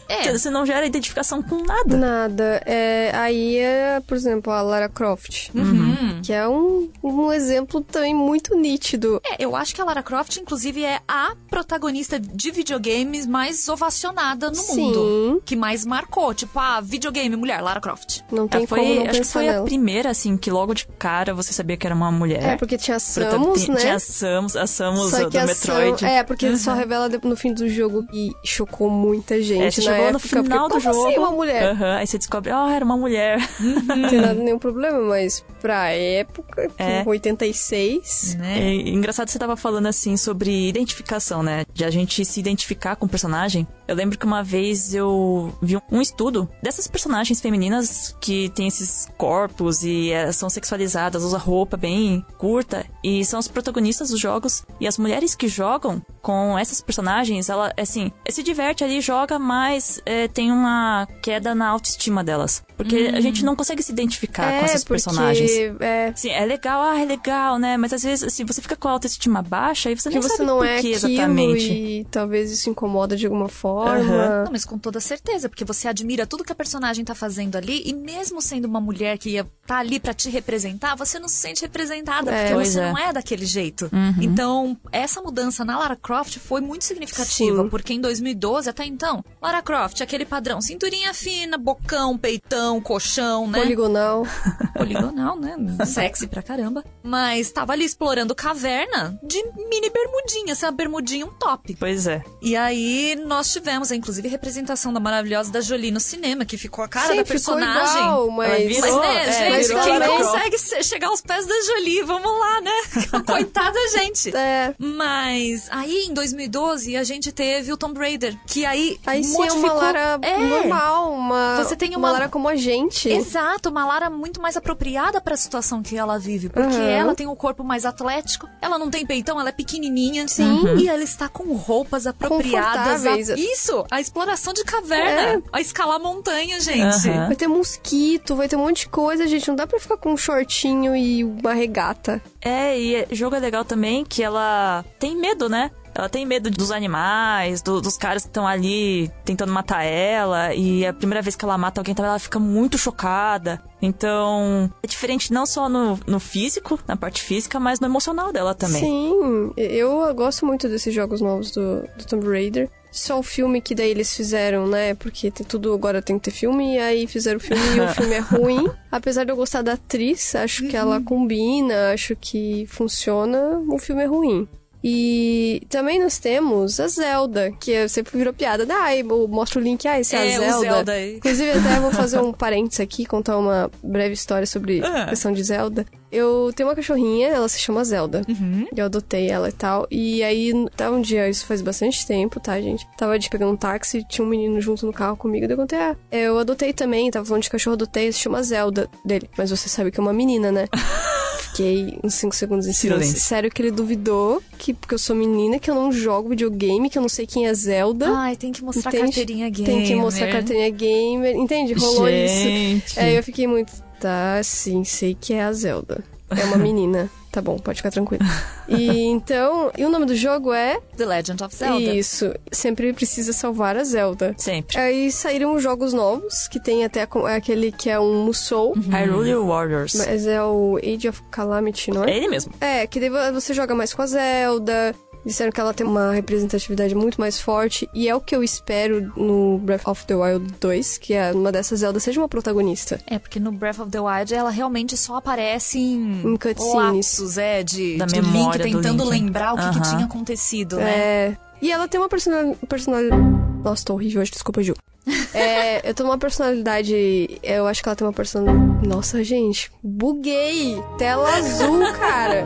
é. você não gera identificação com nada nada. Nada. É, aí é, por exemplo, a Lara Croft. Uhum. Que é um, um exemplo também muito nítido. É, eu acho que a Lara Croft, inclusive, é a protagonista de videogames mais ovacionada no Sim. mundo. Que mais marcou. Tipo, a ah, videogame, mulher, Lara Croft. Não tem foi, como não Acho que foi nela. a primeira, assim, que logo de cara você sabia que era uma mulher. É, porque tinha Samus, né? Tinha a Samus, a Samus do Metroid. Sam... É, porque uhum. só revela no fim do jogo e chocou muita gente é, você chegou época, no final porque, do jogo. Assim uma mulher? Uhum, aí você descobre, ó, oh, era uma mulher. Não tem nada, nenhum problema, mas pra época, é. 86. Né? É engraçado você tava falando assim sobre identificação, né? De a gente se identificar com o personagem. Eu lembro que uma vez eu vi um estudo dessas personagens femininas que tem esses corpos e é, são sexualizadas, usa roupa bem curta e são os protagonistas dos jogos. E as mulheres que jogam com essas personagens, ela, assim, se diverte ali, joga, mas é, tem uma queda na autoestima delas. Porque hum. a gente não consegue se identificar é, com essas personagens. É... Sim, é legal, ah, é legal, né? Mas às vezes, assim, você fica com a autoestima baixa e você não você sabe não por é que exatamente. E talvez isso incomoda de alguma forma. Uhum. Não, mas com toda certeza, porque você admira tudo que a personagem tá fazendo ali, e mesmo sendo uma mulher que ia tá ali para te representar, você não se sente representada, é, porque você é. não é daquele jeito. Uhum. Então, essa mudança na Lara Croft foi muito significativa, Sim. porque em 2012, até então, Lara Croft, aquele padrão, cinturinha fina, bocão, peitão, colchão, né? Poligonal. Poligonal, né? Sexy pra caramba. Mas tava ali explorando caverna de mini bermudinha, essa bermudinha um top. Pois é. E aí nós tivemos, inclusive, a representação da maravilhosa da Jolie no cinema, que ficou a cara Sim, da personagem. Ficou igual, mas... Mas, né, é, gente, quem consegue chegar aos pés da Jolie, vamos lá, né? Coitada gente. É. Mas aí, em 2012, a gente teve o Tomb Raider, que aí Aí sim, modificou... uma Lara é. normal, uma... Você tem uma... uma Lara como a gente. Exato, uma Lara muito mais apropriada para a situação que ela vive, porque uhum. ela tem um corpo mais atlético, ela não tem peitão, ela é pequenininha. Sim. E ela está com roupas apropriadas. A... Isso, a exploração de caverna, é. a escalar montanha, gente. Uhum. Vai ter mosquito, vai ter um monte de coisa, gente. Não dá pra ficar com um shortinho e uma regata. É, e jogo é legal também que ela tem medo, né? Ela tem medo dos animais, do, dos caras que estão ali tentando matar ela. E a primeira vez que ela mata alguém, ela fica muito chocada. Então, é diferente não só no, no físico, na parte física, mas no emocional dela também. Sim, eu gosto muito desses jogos novos do, do Tomb Raider. Só o filme que daí eles fizeram, né? Porque tem tudo agora tem que ter filme, e aí fizeram o filme e o filme é ruim. Apesar de eu gostar da atriz, acho que ela uhum. combina, acho que funciona, o filme é ruim. E também nós temos a Zelda, que sempre virou piada. Ah, eu mostro o link, ah, esse é, é a Zelda. Zelda Inclusive, até vou fazer um parênteses aqui, contar uma breve história sobre a questão de Zelda. Eu tenho uma cachorrinha, ela se chama Zelda. Uhum. Eu adotei ela e tal. E aí, tá um dia, isso faz bastante tempo, tá, gente? Tava de pegando um táxi, tinha um menino junto no carro comigo. Daí eu contei, ah, eu adotei também, tava falando de cachorro, adotei, se chama Zelda dele. Mas você sabe que é uma menina, né? Fiquei uns 5 segundos em silêncio. Sério que ele duvidou que porque eu sou menina, que eu não jogo videogame, que eu não sei quem é Zelda. Ai, tem que mostrar Entende? carteirinha gamer. Tem que mostrar carteirinha gamer. Entende? Rolou Gente. isso. É, eu fiquei muito Tá, sim, sei que é a Zelda. É uma menina. Tá bom, pode ficar tranquilo. E então, e o nome do jogo é The Legend of Zelda. Isso, sempre precisa salvar a Zelda. Sempre. Aí saíram jogos novos, que tem até aquele que é um Musou. Uhum. Hyrule Warriors. Mas é o Age of Calamity, não é? É ele mesmo. É, que daí você joga mais com a Zelda, Disseram que ela tem uma representatividade muito mais forte e é o que eu espero no Breath of the Wild 2, que é uma dessas Zelda seja uma protagonista. É, porque no Breath of the Wild ela realmente só aparece em, em cutscenes. lapsos, é, de, da de memória Link tentando Link. lembrar o que, uh -huh. que, tinha acontecido, né? É. E ela tem uma personalidade. Personalidade... Nossa, tô horrível hoje, desculpa, Ju. é, eu tenho uma personalidade. Eu acho que ela tem uma personalidade. Nossa, gente, buguei! Tela azul, cara!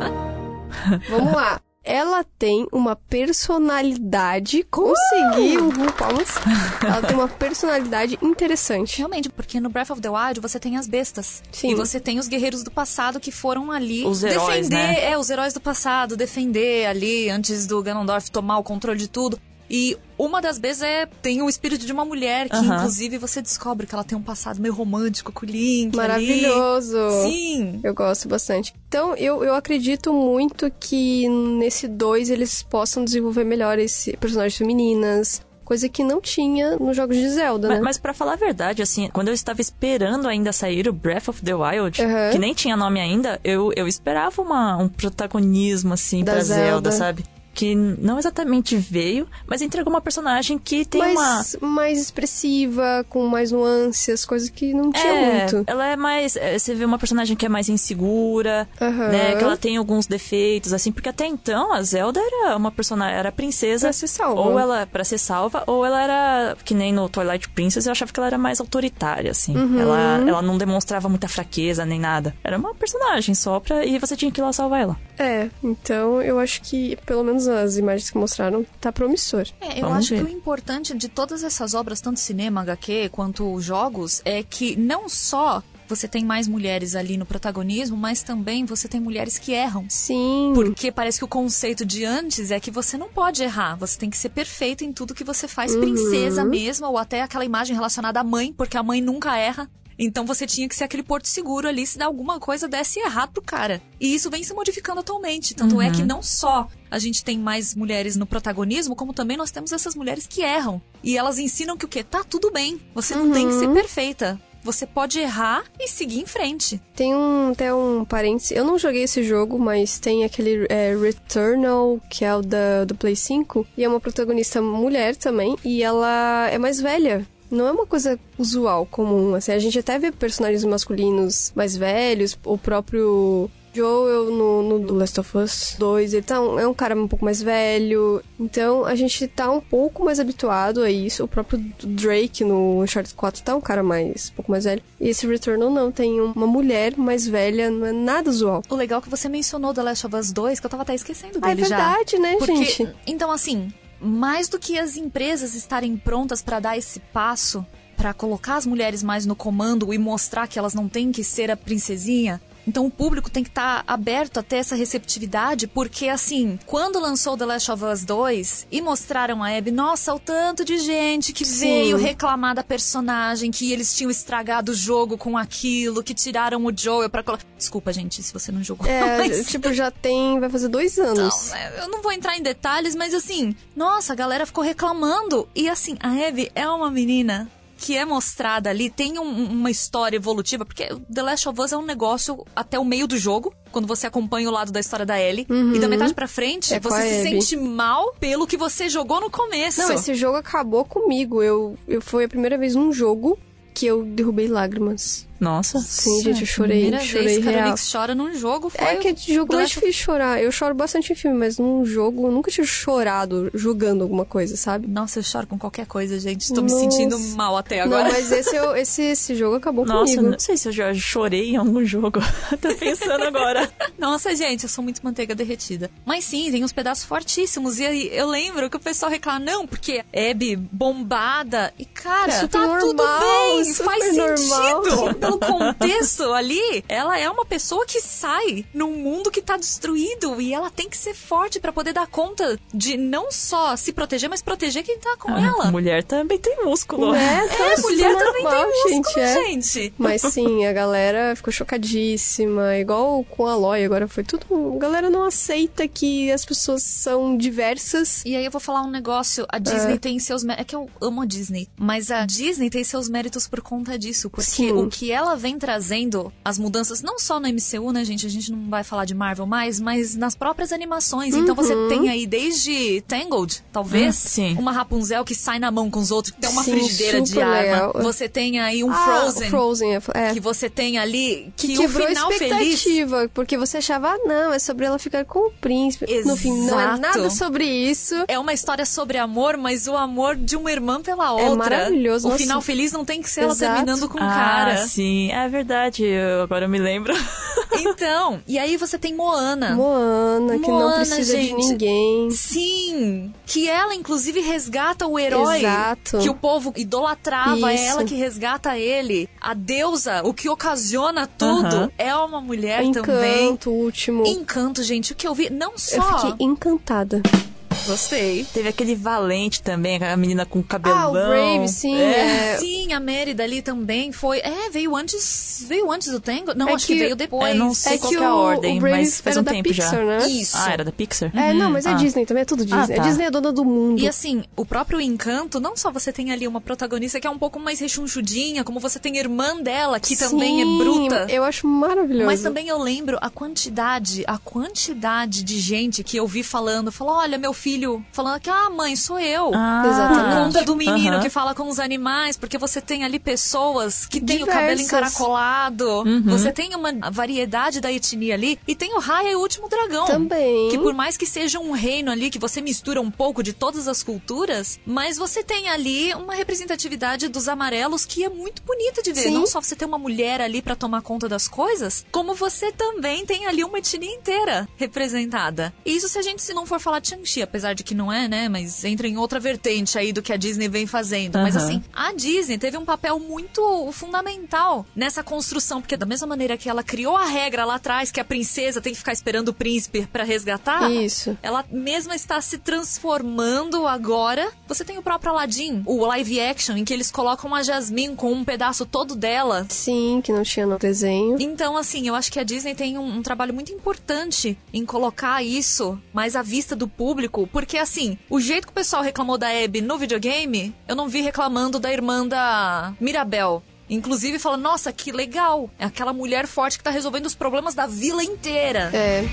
Vamos lá ela tem uma personalidade. Consegui uh! palmas. Ela tem uma personalidade interessante. Realmente, porque no Breath of the Wild você tem as bestas. Sim. E você tem os guerreiros do passado que foram ali os heróis, defender. Né? É, os heróis do passado, defender ali antes do Ganondorf tomar o controle de tudo. E uma das vezes é, tem o espírito de uma mulher, que inclusive você descobre que ela tem um passado meio romântico com o Link. Maravilhoso. ali. Sim. Eu gosto bastante. Então, eu, eu acredito muito que nesse 2 eles possam desenvolver melhor esse personagens femininas. Coisa que não tinha nos jogos de Zelda, Mas, né? mas para falar a verdade, assim, quando eu estava esperando ainda sair o Breath of the Wild, Uhum. que nem tinha nome ainda, eu, eu esperava uma, um protagonismo, assim, Da pra Zelda, Zelda. sabe? Que não exatamente veio, mas entregou uma personagem que tem uma. mais, mais expressiva, com mais nuances, coisas que não tinha É, muito. ela é mais. é, Você vê uma personagem que é mais insegura, Aham. né? Que ela tem alguns defeitos, assim, porque até então a Zelda era uma personagem, era princesa. Pra ser salva. Ou ela, pra ser salva, ou ela era, que nem no Twilight Princess, eu achava que ela era mais autoritária, assim. Uhum. Ela, ela não demonstrava muita fraqueza nem nada. Era uma personagem só pra. E você tinha que ir lá salvar ela. É, então eu acho que, pelo menos as imagens que mostraram, tá promissor. É, eu Vamos acho ver. que o importante de todas essas obras, tanto cinema, HQ, quanto jogos, é que não só você tem mais mulheres ali no protagonismo, mas também você tem mulheres que erram. Sim. Porque parece que o conceito de antes é que você não pode errar, você tem que ser perfeito em tudo que você faz, Uhum. princesa mesmo, ou até aquela imagem relacionada à mãe, porque a mãe nunca erra. Então você tinha que ser aquele porto seguro ali se alguma coisa desse errado pro cara. E isso vem se modificando atualmente. Tanto é que não só a gente tem mais mulheres no protagonismo, como também nós temos essas mulheres que erram. E elas ensinam que o quê? Tá tudo bem. Você não tem que ser perfeita. Você pode errar e seguir em frente. Tem um, até um parênteses. Eu não joguei esse jogo, mas tem aquele é, Returnal, que é o da, do Play 5. E é uma protagonista mulher também. E ela é mais velha. Não é uma coisa usual, comum. Assim, a gente até vê personagens masculinos mais velhos. O próprio Joel no, no Last of Us 2, ele tá um- é um cara um pouco mais velho. Então a gente tá um pouco mais habituado a isso. O próprio Drake no Uncharted 4 tá um cara mais um pouco mais velho. E esse Returnal não, tem uma mulher mais velha, não é nada usual. O legal é que você mencionou The Last of Us 2, que eu tava até esquecendo Ah, é dele já. verdade, né, Porque, gente? então, assim, mais do que as empresas estarem prontas para dar esse passo, para colocar as mulheres mais no comando e mostrar que elas não têm que ser a princesinha. Então o público tem que estar aberto a ter essa receptividade, porque assim, quando lançou The Last of Us 2 e mostraram a Abby, nossa, o tanto de gente que Sim. veio reclamar da personagem, que eles tinham estragado o jogo com aquilo, que tiraram o Joel pra colocar. Desculpa, gente, se você não jogou. É, mas- tipo, já tem. Vai fazer dois anos. não, né, eu não vou entrar em detalhes, mas assim, nossa, a galera ficou reclamando. E assim, a Abby é uma menina que é mostrada ali, tem um- uma história evolutiva, porque The Last of Us é um negócio até o meio do jogo, quando você acompanha o lado da história da Ellie. E da metade pra frente, É você se Abby. sente mal pelo que você jogou no começo. Não, esse jogo acabou comigo. Eu, eu foi a primeira vez num jogo que eu derrubei lágrimas. Nossa. Sim, gente, eu chorei, primeira chorei vez que a real. Carolix chora num jogo foi É que de jogo é difícil chorar. Eu choro bastante em filme, mas num jogo eu nunca tinha chorado jogando alguma coisa, sabe? Nossa, eu choro com qualquer coisa, gente. Tô me Nossa. sentindo mal até agora. Não, mas esse, eu- esse, esse jogo acabou Nossa, comigo. não sei se eu já chorei em algum jogo. Tô pensando agora. Nossa, gente, eu sou muito manteiga derretida. Mas sim, tem uns pedaços fortíssimos. E aí eu lembro que o pessoal reclama, não, porque Abby bombada. E cara, É tá tudo normal, bem, super faz normal, sentido. pelo contexto ali, ela é uma pessoa que sai num mundo que tá destruído e ela tem que ser forte para poder dar conta de não só se proteger, mas proteger quem tá com ah, ela. Mulher também tem músculo. É, tá é mulher normal, também tem músculo, gente, é. gente. Mas sim, a galera ficou chocadíssima, igual com a Loy, agora foi tudo. A galera não aceita que as pessoas são diversas. E aí eu vou falar um negócio, a Disney é. tem seus é que eu amo a Disney, mas a Disney tem seus méritos por conta disso, porque sim. o que ela vem trazendo, as mudanças não só no MCU, né, gente, a gente não vai falar de Marvel mais, mas nas próprias animações. Uhum. Então você uhum. tem aí desde Tangled, talvez, uhum, uma Rapunzel que sai na mão com os outros, que tem uma sim, frigideira de arma. Legal. Você tem aí um ah, Frozen, Frozen é. que você tem ali que, que quebrou o final expectativa, feliz... porque você achava, ah, não, é sobre ela ficar com o príncipe. Exato. No fim, não é nada sobre isso. É uma história sobre amor, mas o amor de uma irmã pela é outra. É maravilhoso. O nossa. final feliz não tem que ser Exato. ela terminando com o ah, cara. sim, é verdade. Eu, agora eu me lembro. Então, e aí você tem Moana. Moana, que Moana, não precisa gente, de ninguém. Sim, que ela inclusive resgata o herói Exato. que o povo idolatrava, é ela que resgata ele. A deusa, o que ocasiona tudo, é uma mulher Encanto, também. Encanto, último. Encanto, gente, o que eu vi, não só... Eu fiquei encantada. Gostei. Teve aquele Valente também, a menina com cabelão. Ah, o Brave, sim. É. É. Sim, a Mary dali também foi. É, veio antes. Veio antes do Tango? Não, é acho que, que, veio depois. É, não sei é qual que é a ordem, mas faz um tempo Pixar, já. Né? Isso. Ah, era da Pixar? É, não, mas é ah. Disney também, é tudo Disney. Ah, tá. A Disney é dona do mundo. E assim, o próprio encanto, não só você tem ali uma protagonista que é um pouco mais rechonchudinha, como você tem a irmã dela, que sim, também é bruta. Eu acho maravilhoso. Mas também eu lembro a quantidade, a quantidade de gente que eu vi falando, falou: olha, meu filho, falando que, ah, mãe, sou eu. Ah, Exatamente. Conta do menino que fala com os animais, porque você tem ali pessoas que têm o cabelo encaracolado. Uhum. Você tem uma variedade da etnia ali. E tem o Raya e o Último Dragão. Também. Que por mais que seja um reino ali, que você mistura um pouco de todas as culturas, mas você tem ali uma representatividade dos amarelos que é muito bonita de ver. Sim. Não só você ter uma mulher ali para tomar conta das coisas, como você também tem ali uma etnia inteira representada. E isso se a gente se não for falar de Shang-Chi, apesar de que não é, né? Mas entra em outra vertente aí do que a Disney vem fazendo. Uhum. Mas assim, a Disney teve um papel muito fundamental nessa construção, porque da mesma maneira que ela criou a regra lá atrás que a princesa tem que ficar esperando o príncipe para resgatar, isso. Ela mesma está se transformando agora. Você tem o próprio Aladdin, o live action em que eles colocam a Jasmine com um pedaço todo dela. Sim, que não tinha no desenho. Então, assim, eu acho que a Disney tem um, um trabalho muito importante em colocar isso mais à vista do público, porque assim, o jeito que o pessoal reclamou da Abby no videogame, eu não vi reclamando da irmã da Mirabel. Inclusive fala, nossa, que legal! É aquela mulher forte que tá resolvendo os problemas da vila inteira. É.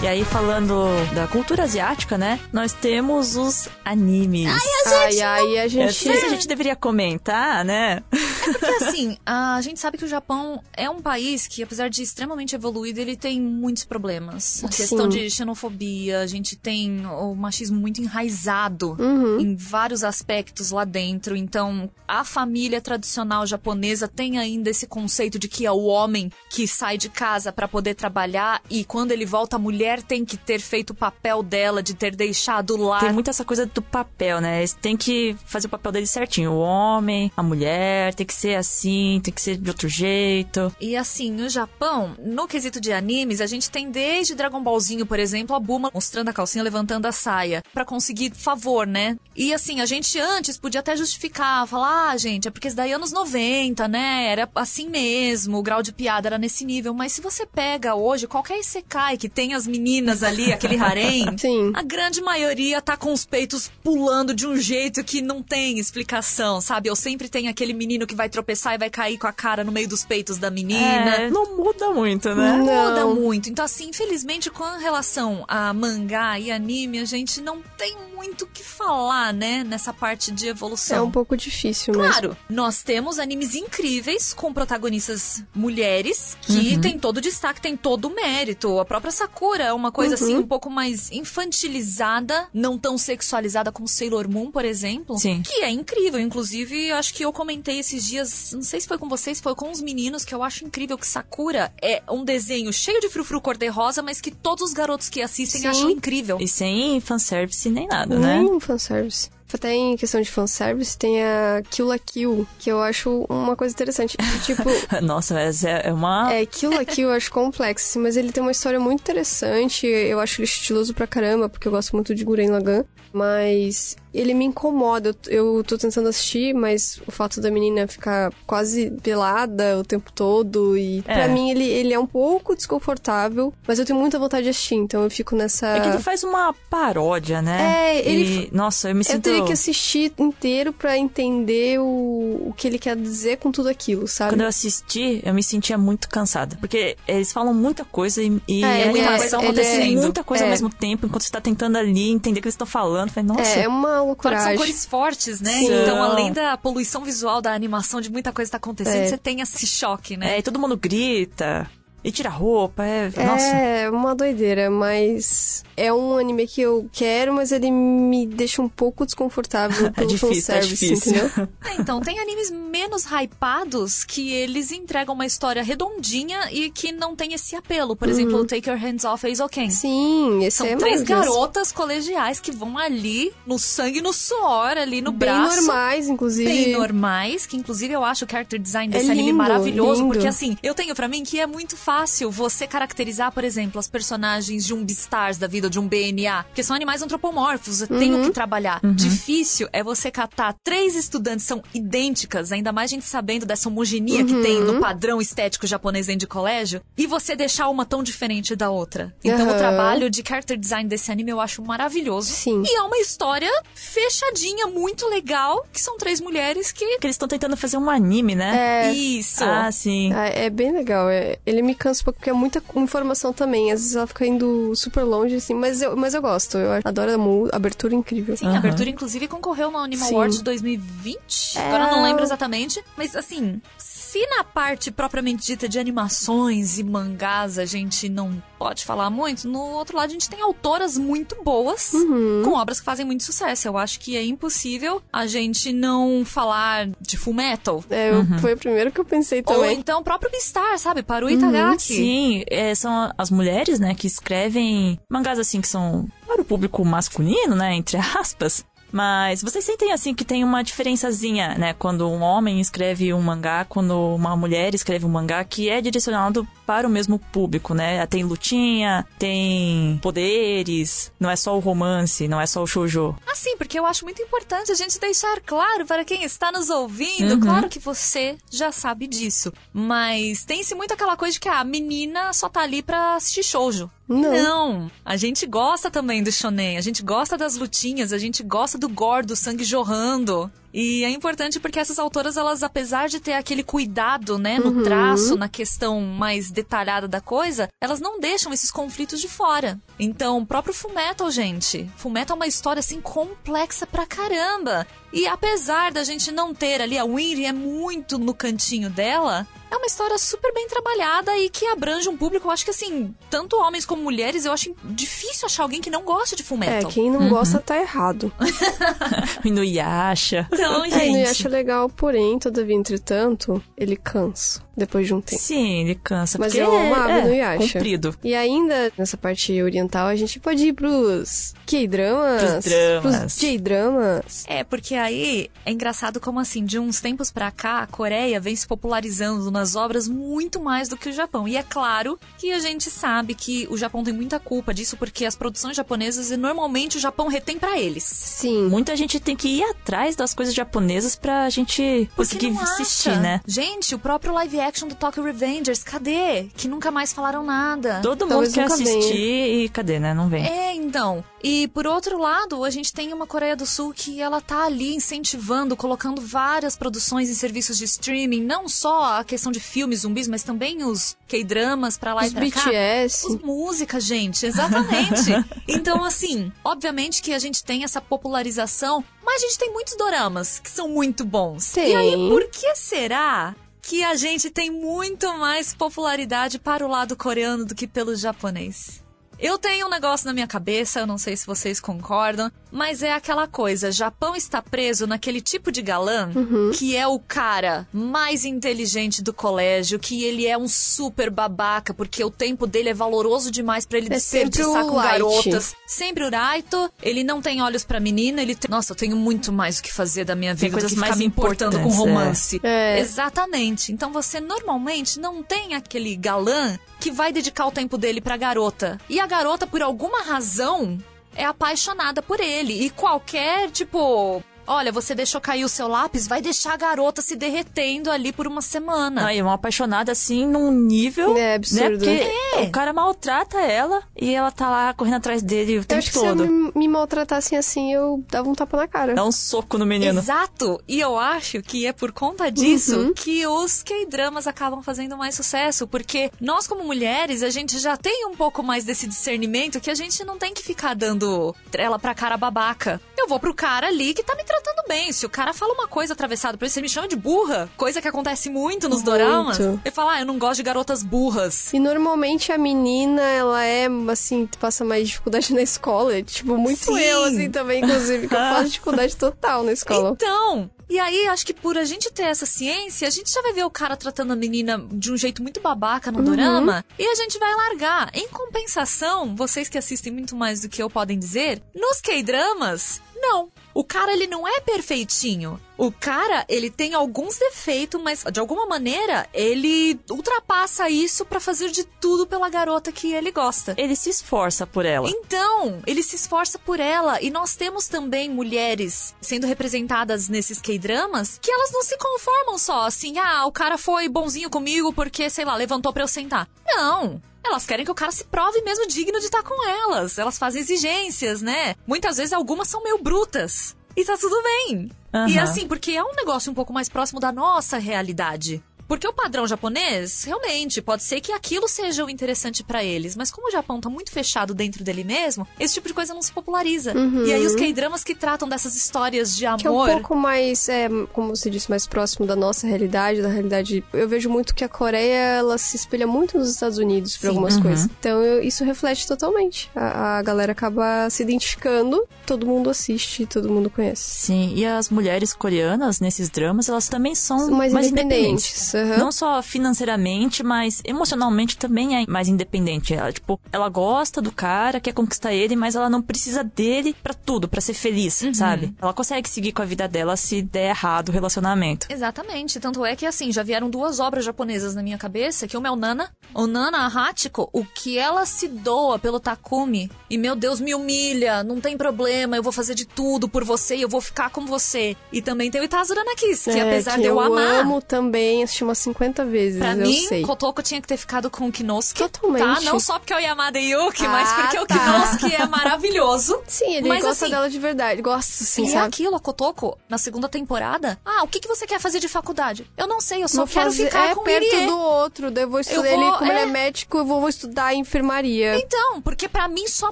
E aí, falando da cultura asiática, né? Nós temos os animes. Ai, a gente. Ai, ai, a gente. Eu sei se a gente deveria comentar, né? É porque assim, a gente sabe que o Japão é um país que, apesar de extremamente evoluído, ele tem muitos problemas. A questão de xenofobia, a gente tem o machismo muito enraizado uhum. em vários aspectos lá dentro. Então, a família tradicional japonesa tem ainda esse conceito de que é o homem que sai de casa para poder trabalhar e quando ele volta, a mulher mulher tem que ter feito o papel dela, de ter deixado lá. Tem muita essa coisa do papel, né? Eles têm que fazer o papel dele certinho. O homem, a mulher, tem que ser assim, tem que ser de outro jeito. E assim, no Japão, no quesito de animes, a gente tem desde Dragon Ballzinho, por exemplo, a Buma mostrando a calcinha, levantando a saia, para conseguir favor, né? E assim, a gente antes podia até justificar, falar, ah, gente, é porque isso daí é anos 90, né? Era assim mesmo, o grau de piada era nesse nível. Mas se você pega hoje qualquer Isekai que tem as meninas ali, aquele harém, Sim. a grande maioria tá com os peitos pulando de um jeito que não tem explicação, sabe? Eu sempre tenho aquele menino que vai tropeçar e vai cair com a cara no meio dos peitos da menina. É, não muda muito, né? Não, não muda muito. Então, assim, infelizmente, com relação a mangá e anime, a gente não tem muito o que falar, né? Nessa parte de evolução. É um pouco difícil claro, mesmo. Claro, nós temos animes incríveis com protagonistas mulheres que uhum. tem todo o destaque, tem todo o mérito. A própria Sakura é uma coisa assim, uhum. assim um pouco mais infantilizada, não tão sexualizada como Sailor Moon, por exemplo. Sim. Que é incrível. Inclusive, acho que eu comentei esses dias, não sei se foi com vocês, foi com os meninos, que eu acho incrível que Sakura é um desenho cheio de frufru cor-de-rosa, mas que todos os garotos que assistem Sim. acham incrível. E sem fanservice nem nada, né? Nem fanservice. Até em questão de fanservice, tem a Kill la Kill, que eu acho uma coisa interessante. tipo. Nossa, essa é uma. É, Kill la Kill eu acho complexo, assim, mas ele tem uma história muito interessante. Eu acho ele estiloso pra caramba, porque eu gosto muito de Guren Lagann. Mas ele me incomoda. Eu, tô tentando assistir, mas o fato da menina ficar quase pelada o tempo todo e é. para mim ele, ele é um pouco desconfortável, mas eu tenho muita vontade de assistir, então eu fico nessa É que ele faz uma paródia, né? É, ele e... nossa, eu me sinto Eu teria que assistir inteiro para entender o, o que ele quer dizer com tudo aquilo, sabe? Quando eu assisti, eu me sentia muito cansada, porque eles falam muita coisa e, e é, é muita coisa acontecendo, muita coisa ao é. mesmo tempo, enquanto você tá tentando ali entender o que eles estão falando. Falei, nossa. É, é uma loucura. São cores fortes, né? Sim. Então, além da poluição visual da animação, de muita coisa tá acontecendo, é. você tem esse choque, né? É, e todo mundo grita. E tira roupa, é. Nossa. É uma doideira, mas é um anime que eu quero, mas ele me deixa um pouco desconfortável é pelo é difícil, é difícil. entendeu? É, então, tem animes menos hypados que eles entregam uma história redondinha e que não tem esse apelo. Por uhum. exemplo, Take Your Hands Off Hazel Ken. Sim, esse São é três garotas colegiais que vão ali no sangue, no suor, ali no Bem braço. Bem normais, inclusive. Bem normais, que inclusive eu acho o character design desse é anime lindo, maravilhoso, lindo. porque assim, eu tenho para mim que é muito fácil você caracterizar, por exemplo, as personagens de um Beastars da vida, de um BNA, porque são animais antropomórficos, eu uhum. tenho que trabalhar. Uhum. Difícil é você catar três estudantes são idênticas, ainda mais a gente sabendo dessa homogeneia uhum. que tem no padrão estético japonês dentro de colégio, e você deixar uma tão diferente da outra. Então o trabalho de character design desse anime eu acho maravilhoso. Sim. E é uma história fechadinha, muito legal, que são três mulheres que... Que eles estão tentando fazer um anime, né? É... Isso. Ah, sim. É, é bem legal. É... Ele me cansa um pouco porque é muita informação também. Às vezes ela fica indo super longe, assim, mas eu, mas eu gosto. Eu adoro a abertura incrível. Sim, uhum. a abertura, inclusive, concorreu no Animal Awards 2020. É... Agora eu não lembro exatamente. Mas, assim, se na parte propriamente dita de animações e mangás a gente não pode falar muito, no outro lado a gente tem autoras muito boas uhum. com obras que fazem muito sucesso. Eu acho que é impossível a gente não falar de Full Metal. É, uhum. foi o primeiro que eu pensei também. Ou então o próprio Beastar, sabe? Paru Itagaki. Uhum, sim, é, são as mulheres, né, que escrevem mangás assim que são para o público masculino, né, entre aspas. Mas vocês sentem assim que tem uma diferençazinha, né? Quando um homem escreve um mangá, quando uma mulher escreve um mangá que é direcionado para o mesmo público, né? Tem lutinha, tem poderes, não é só o romance, não é só o shoujo. Ah, sim, porque eu acho muito importante a gente deixar claro para quem está nos ouvindo, uhum. claro que você já sabe disso, mas tem-se muito aquela coisa de que a menina só tá ali pra assistir shoujo. Não. Não. A gente gosta também do shonen, a gente gosta das lutinhas, a gente gosta do gore, do sangue jorrando. E é importante porque essas autoras, elas, apesar de ter aquele cuidado, né, no uhum. traço, na questão mais detalhada da coisa, elas não deixam esses conflitos de fora. Então, o próprio Fullmetal, gente. Fullmetal é uma história, assim, complexa pra caramba. E apesar da gente não ter ali, a Winry é muito no cantinho dela, é uma história super bem trabalhada e que abrange um público, eu acho que assim, tanto homens como mulheres, eu acho difícil achar alguém que não gosta de Fullmetal. É, quem não uhum. gosta tá errado. Inuyasha. Então, gente. É, Inuyasha é legal, porém, todavia, entretanto, ele cansa depois de um tempo. Sim, ele cansa. Mas eu amava é, Inuyasha. Comprido. E ainda, nessa parte oriental, a gente pode ir pros K-dramas. Pros dramas. Pros J-dramas. É, porque aí é engraçado como assim, de uns tempos pra cá, a Coreia vem se popularizando nas obras muito mais do que o Japão. E é claro que a gente sabe que o Japão tem muita culpa disso, porque as produções japonesas, normalmente o Japão retém para eles. Sim. Muita gente tem que ir atrás das coisas japonesas pra gente conseguir assistir, né? Gente, o próprio live action do Tokyo Revengers, cadê? Que nunca mais falaram nada. Todo Talvez mundo quer assistir venha. e cadê, né? Não vem. É, então. E por outro lado, a gente tem uma Coreia do Sul que ela tá ali incentivando, colocando várias produções em serviços de streaming, não só a questão de filmes zumbis, mas também os K-dramas pra lá os e pra BTS. cá. Os música, gente, exatamente. então, assim, obviamente que a gente tem essa popularização, a gente tem muitos doramas que são muito bons. Tem. E aí, por que será que a gente tem muito mais popularidade para o lado coreano do que pelo japonês? Eu tenho um negócio na minha cabeça, eu não sei se vocês concordam, mas é aquela coisa: Japão está preso naquele tipo de galã Uhum. que é o cara mais inteligente do colégio, que ele é um super babaca, porque o tempo dele é valoroso demais pra ele É desperdiçar o com garotas. Sempre o Raito, ele não tem olhos pra menina, ele tem... Nossa, eu tenho muito mais o que fazer da minha vida do coisas que ficar mais me importando com é. romance. É. Exatamente. Então você normalmente não tem aquele galã que vai dedicar o tempo dele pra garota. E a garota, por alguma razão, é apaixonada por ele. E qualquer, tipo. Olha, você deixou cair o seu lápis, vai deixar a garota se derretendo ali por uma semana. Não, e uma apaixonada assim num nível. É absurdo. Né? Porque o cara maltrata ela e ela tá lá correndo atrás dele o Eu tempo acho que se todo. me, me maltratassem assim, eu dava um tapa na cara. Dá um soco no menino. Exato! E eu acho que é por conta disso Uhum. que os K-dramas acabam fazendo mais sucesso, porque nós, como mulheres, a gente já tem um pouco mais desse discernimento que a gente não tem que ficar dando trela pra cara babaca. Eu vou pro cara ali que tá me tratando bem. Se o cara fala uma coisa atravessada por isso, você me chama de burra, coisa que acontece muito nos Muito. doramas. Eu falo, ah, eu não gosto de garotas burras. E normalmente a menina, ela é, assim, passa mais dificuldade na escola. Tipo, muito Sim. eu, assim, também, inclusive, que eu faço dificuldade total na escola. Então, e aí acho que por a gente ter essa ciência, a gente já vai ver o cara tratando a menina de um jeito muito babaca no dorama e a gente vai largar. Em compensação, vocês que assistem muito mais do que eu podem dizer, nos K-dramas, não. O cara, ele não é perfeitinho. O cara, ele tem alguns defeitos, mas de alguma maneira ele ultrapassa isso pra fazer de tudo pela garota que ele gosta. Ele se esforça por ela. Então, ele se esforça por ela e nós temos também mulheres sendo representadas nesses K-dramas que elas não se conformam só assim, ah, o cara foi bonzinho comigo porque, sei lá, levantou pra eu sentar. Não. Elas querem que o cara se prove mesmo digno de estar com elas. Elas fazem exigências, né? Muitas vezes algumas são meio brutas. E tá tudo bem. E Aham. assim, porque é um negócio um pouco mais próximo da nossa realidade. Porque o padrão japonês, realmente, pode ser que aquilo seja o interessante pra eles, mas como o Japão tá muito fechado dentro dele mesmo, esse tipo de coisa não se populariza. E aí os K-dramas que tratam dessas histórias de Que é um amor. pouco mais, é, como você disse, mais próximo da nossa realidade, da realidade. Eu vejo muito que a Coreia, ela se espelha muito nos Estados Unidos para algumas Uhum. coisas. Então eu- isso reflete totalmente. A, a galera acaba se identificando, todo mundo assiste, todo mundo conhece. Sim, e as mulheres coreanas nesses dramas, elas também são mais, mais, independentes. Aham. Não só financeiramente, mas emocionalmente também é mais independente. Ela, tipo, ela gosta do cara, quer conquistar ele, mas ela não precisa dele pra tudo, pra ser feliz, Uhum. sabe? Ela consegue seguir com a vida dela se der errado o relacionamento. Exatamente. Tanto é que, assim, já vieram duas obras japonesas na minha cabeça, que uma é o Nana. O Nana, a Hachiko, o que ela se doa pelo Takumi. E, meu Deus, me humilha, não tem problema, eu vou fazer de tudo por você e eu vou ficar com você. E também tem o Itazura Nakis, que É, apesar que de eu, amar... amo também, assisti umas 50 vezes, Pra eu mim, sei. Kotoko tinha que ter ficado com o Kinosuke. Totalmente. Tá? Não só porque é o Yamada Yuki, mas Ah, porque o tá. Kinosuke é maravilhoso. Sim, ele Mas, gosta assim, dela de verdade, gosta sim, e é sabe? aquilo, a Kotoko, na segunda temporada. Ah, o que, que você quer fazer de faculdade? Eu não sei, eu só Vou quero fazer- ficar é com o perto Irie. do outro, eu vou estudar vou- ele, como ele é. é médico, eu vou, vou estudar enfermaria. Então, porque pra mim só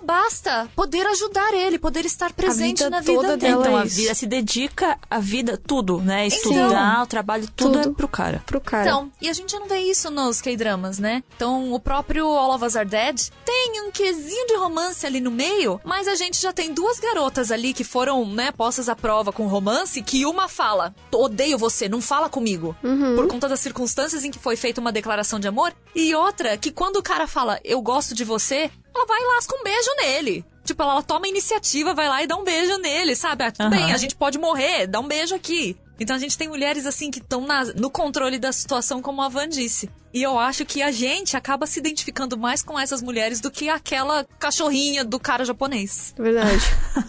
basta poder ajudar ele, poder estar presente vida na toda vida dele. dela então é a vida se dedica a vida, tudo, né? Então. Estudar, o trabalho, tudo, Tudo. é pro cara. Pro cara. Então, e a gente não vê isso nos K-dramas, né? Então, o próprio All of Us Are Dead tem um quesinho de romance ali no meio, mas a gente já tem duas garotas ali que foram, né, postas à prova com romance, que uma fala, odeio você, não fala comigo, por conta das circunstâncias em que foi feita uma declaração de amor, e outra que quando o cara fala, eu gosto de você, ela vai e lasca um beijo nele. Tipo, ela, ela toma a iniciativa, vai lá e dá um beijo nele, sabe? Ah, tudo Aham. bem, a gente pode morrer, dá um beijo aqui. Então a gente tem mulheres assim que estão no controle da situação, como a Van disse. E eu acho que a gente acaba se identificando mais com essas mulheres do que aquela cachorrinha do cara japonês. Verdade.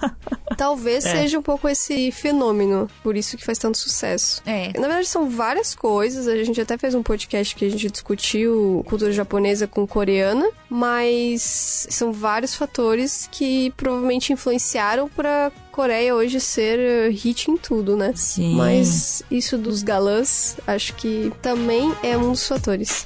Talvez É. seja um pouco esse fenômeno, por isso que faz tanto sucesso. É. Na verdade, são várias coisas. A gente até fez um podcast que a gente discutiu cultura japonesa com coreana, mas são vários fatores que provavelmente influenciaram pra Coreia hoje ser eh, hit em tudo, né? Sim. Mas isso dos galãs, acho que também é um dos fatores.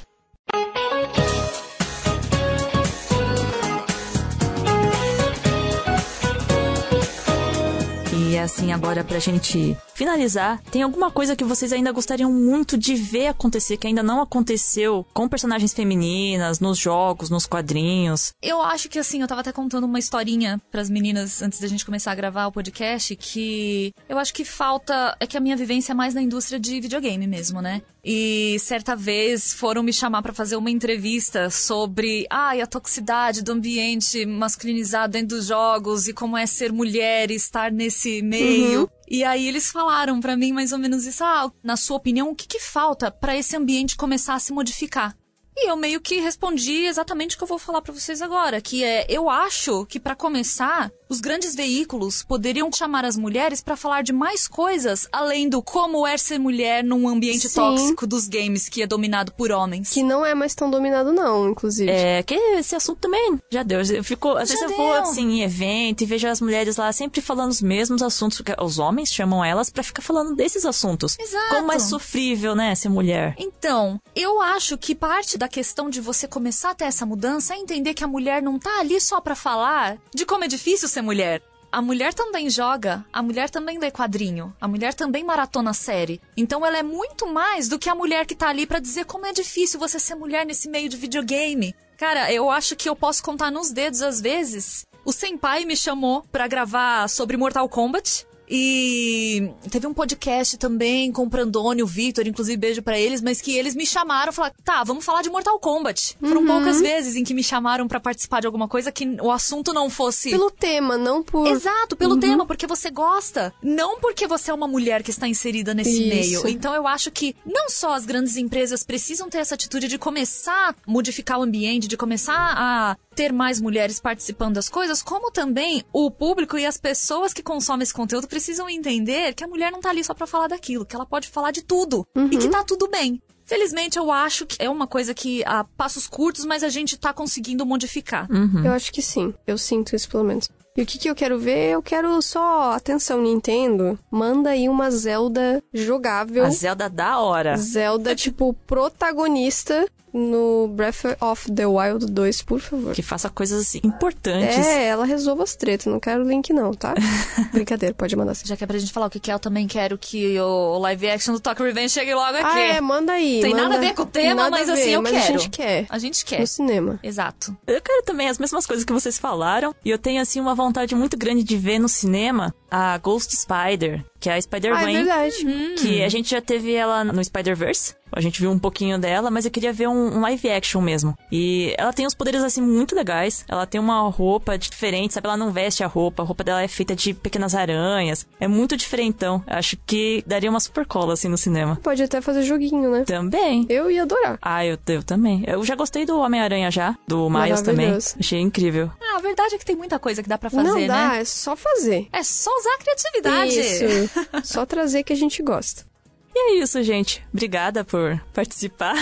Assim, agora pra gente finalizar, tem alguma coisa que vocês ainda gostariam muito de ver acontecer, que ainda não aconteceu com personagens femininas, nos jogos, nos quadrinhos? Eu acho que assim, eu tava até contando uma historinha pras meninas antes da gente começar a gravar o podcast, que eu acho que falta. É que a minha vivência é mais na indústria de videogame mesmo, né? E certa vez foram me chamar para fazer uma entrevista sobre ai, a toxicidade do ambiente masculinizado dentro dos jogos e como é ser mulher e estar nesse meio. Uhum. E aí eles falaram para mim mais ou menos isso. Ah, na sua opinião, o que, que falta para esse ambiente começar a se modificar? E eu meio que respondi exatamente o que eu vou falar para vocês agora, que é eu acho que para começar, os grandes veículos poderiam chamar as mulheres para falar de mais coisas além do como é ser mulher num ambiente Sim. tóxico dos games que é dominado por homens. Que não é mais tão dominado não, inclusive. É, que esse assunto também já deu. Eu fico, às já vezes deu. eu vou assim em evento e vejo as mulheres lá sempre falando os mesmos assuntos, porque os homens chamam elas para ficar falando desses assuntos. Exato. Como é sofrível, né, ser mulher. Então, eu acho que parte da questão de você começar a ter essa mudança é entender que a mulher não tá ali só para falar de como é difícil ser mulher. A mulher também joga, a mulher também lê quadrinho, a mulher também maratona série. Então ela é muito mais do que a mulher que tá ali para dizer como é difícil você ser mulher nesse meio de videogame. Cara, eu acho que eu posso contar nos dedos às vezes. O Senpai me chamou para gravar sobre Mortal Kombat e teve um podcast também com o Prandone, o Victor, inclusive beijo para eles, mas que eles me chamaram e falaram: tá, vamos falar de Mortal Kombat. Uhum. Foram poucas vezes em que me chamaram para participar de alguma coisa que o assunto não fosse. Pelo tema, não por. Exato, pelo uhum. tema, porque você gosta. Não porque você é uma mulher que está inserida nesse Isso. meio. Então eu acho que não só as grandes empresas precisam ter essa atitude de começar a modificar o ambiente, de começar a ter mais mulheres participando das coisas, como também o público e as pessoas que consomem esse conteúdo precisam entender que a mulher não tá ali só para falar daquilo, que ela pode falar de tudo uhum. e que tá tudo bem. Felizmente, eu acho que é uma coisa que a passos curtos, mas a gente tá conseguindo modificar. Uhum. Eu acho que sim. Eu sinto isso, pelo menos. E o que, que eu quero ver? Eu quero só. Atenção, Nintendo. Manda aí uma Zelda jogável. A Zelda da hora. Zelda, tipo, protagonista no Breath of the Wild 2, por favor. Que faça coisas importantes. É, ela resolva as tretas. Não quero link, não, tá? Brincadeira, pode mandar sim. Já que é pra gente falar o que é, eu também quero que o live action do Talk Revenge chegue logo aqui. Ah, é, manda aí. Tem manda... nada a ver com o tema, mas assim, eu mas quero. A gente quer. A gente quer. No cinema. Exato. Eu quero também as mesmas coisas que vocês falaram. E eu tenho, assim, uma vontade muito grande de ver no cinema a Ghost Spider, que é a Spider-Gwen. Ah, é verdade. Uhum. Que a gente já teve ela no Spider-Verse. A gente viu um pouquinho dela, mas eu queria ver um, um, live action mesmo. E ela tem uns poderes, assim, muito legais. Ela tem uma roupa diferente, sabe? Ela não veste a roupa. A roupa dela é feita de pequenas aranhas. É muito diferentão. Acho que daria uma super cola, assim, no cinema. Pode até fazer joguinho, né? Também. Eu ia adorar. Ah, eu, eu também. Eu já gostei do Homem-Aranha já, do Miles também. Achei incrível. Ah, a verdade é que tem muita coisa que dá para fazer, não dá, né? é só fazer. É só usar a criatividade. Isso. só trazer que a gente gosta. E é isso, gente. Obrigada por participar.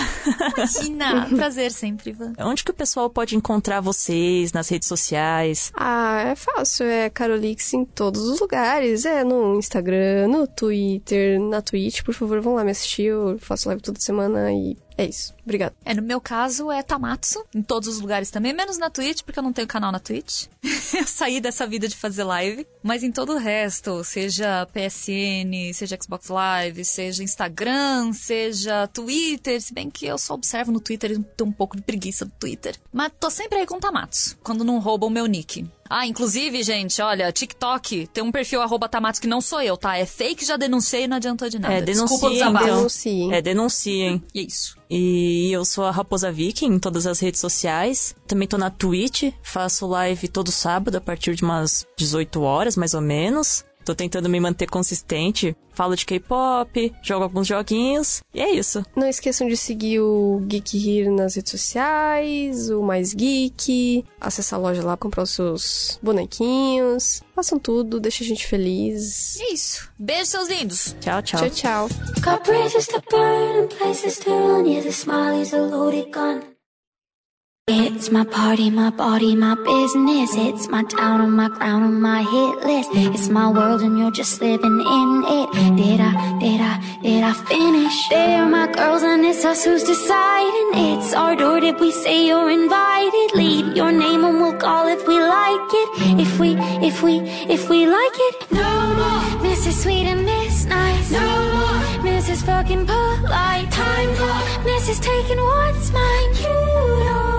Imagina! Prazer sempre, Ivan. Onde que o pessoal pode encontrar vocês nas redes sociais? Ah, é fácil. É Carolix em todos os lugares. É no Instagram, no Twitter, na Twitch. Por favor, vão lá me assistir. Eu faço live toda semana e é isso. Obrigada. É, no meu caso é Tamatsu, em todos os lugares também, menos na Twitch, porque eu não tenho canal na Twitch. eu saí dessa vida de fazer live, mas em todo o resto, seja PSN, seja Xbox Live, seja Instagram, seja Twitter, se bem que eu só observo no Twitter e tenho um pouco de preguiça do Twitter. Mas tô sempre aí com Tamatsu, quando não roubam meu nick. Ah, inclusive, gente, olha, TikTok tem um perfil arroba Tamatos que não sou eu, tá? É fake, já denunciei, não adiantou de nada. É, denunciem, então. Denunciem. É, denunciem. E é isso. E eu sou a Raposa Viking em todas as redes sociais. Também tô na Twitch, faço live todo sábado a partir de umas 18 horas, mais ou menos. Tô tentando me manter consistente. Falo de K-pop, jogo alguns joguinhos. E é isso. Não esqueçam de seguir o Geek Here nas redes sociais, o Mais Geek. Acessar a loja lá, comprar os seus bonequinhos. Façam tudo, deixa a gente feliz. É isso. Beijo, seus lindos. Tchau, tchau. Tchau, tchau. It's my party, my body, my business. It's my town on my crown on my hit list. It's my world and you're just living in it. Did I, did I, did I finish? They're my girls and it's us who's deciding. It's our door, did we say you're invited? Leave your name and we'll call if we like it. If we, if we, if we like it. No more Mrs. Sweet and Miss Nice. No more Mrs. Fucking Polite. Time's up. Mrs. Taking what's mine. You don't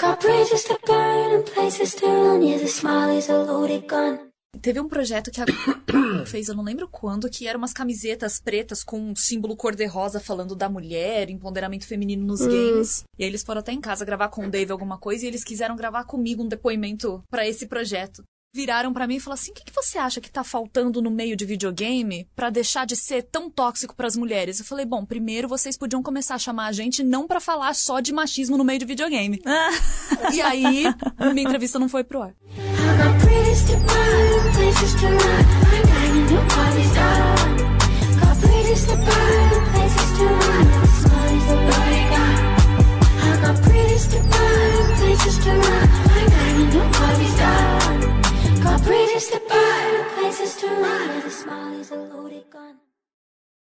Got bridges to burn and places to run. Yeah, the smile is a loaded gun. Teve um projeto que a fez, eu não lembro quando, que eram umas camisetas pretas com um símbolo cor-de-rosa falando da mulher, empoderamento feminino nos hum. games. E aí eles foram até em casa gravar com o Dave alguma coisa e eles quiseram gravar comigo um depoimento para esse projeto viraram para mim e falaram assim: o que, que, você acha que tá faltando no meio de videogame para deixar de ser tão tóxico para as mulheres? Eu falei: bom, primeiro vocês podiam começar a chamar a gente não para falar só de machismo no meio de videogame. e aí, minha entrevista não foi pro ar. places to run. Got My bridges to burn, places to run, and the smile is a loaded gun.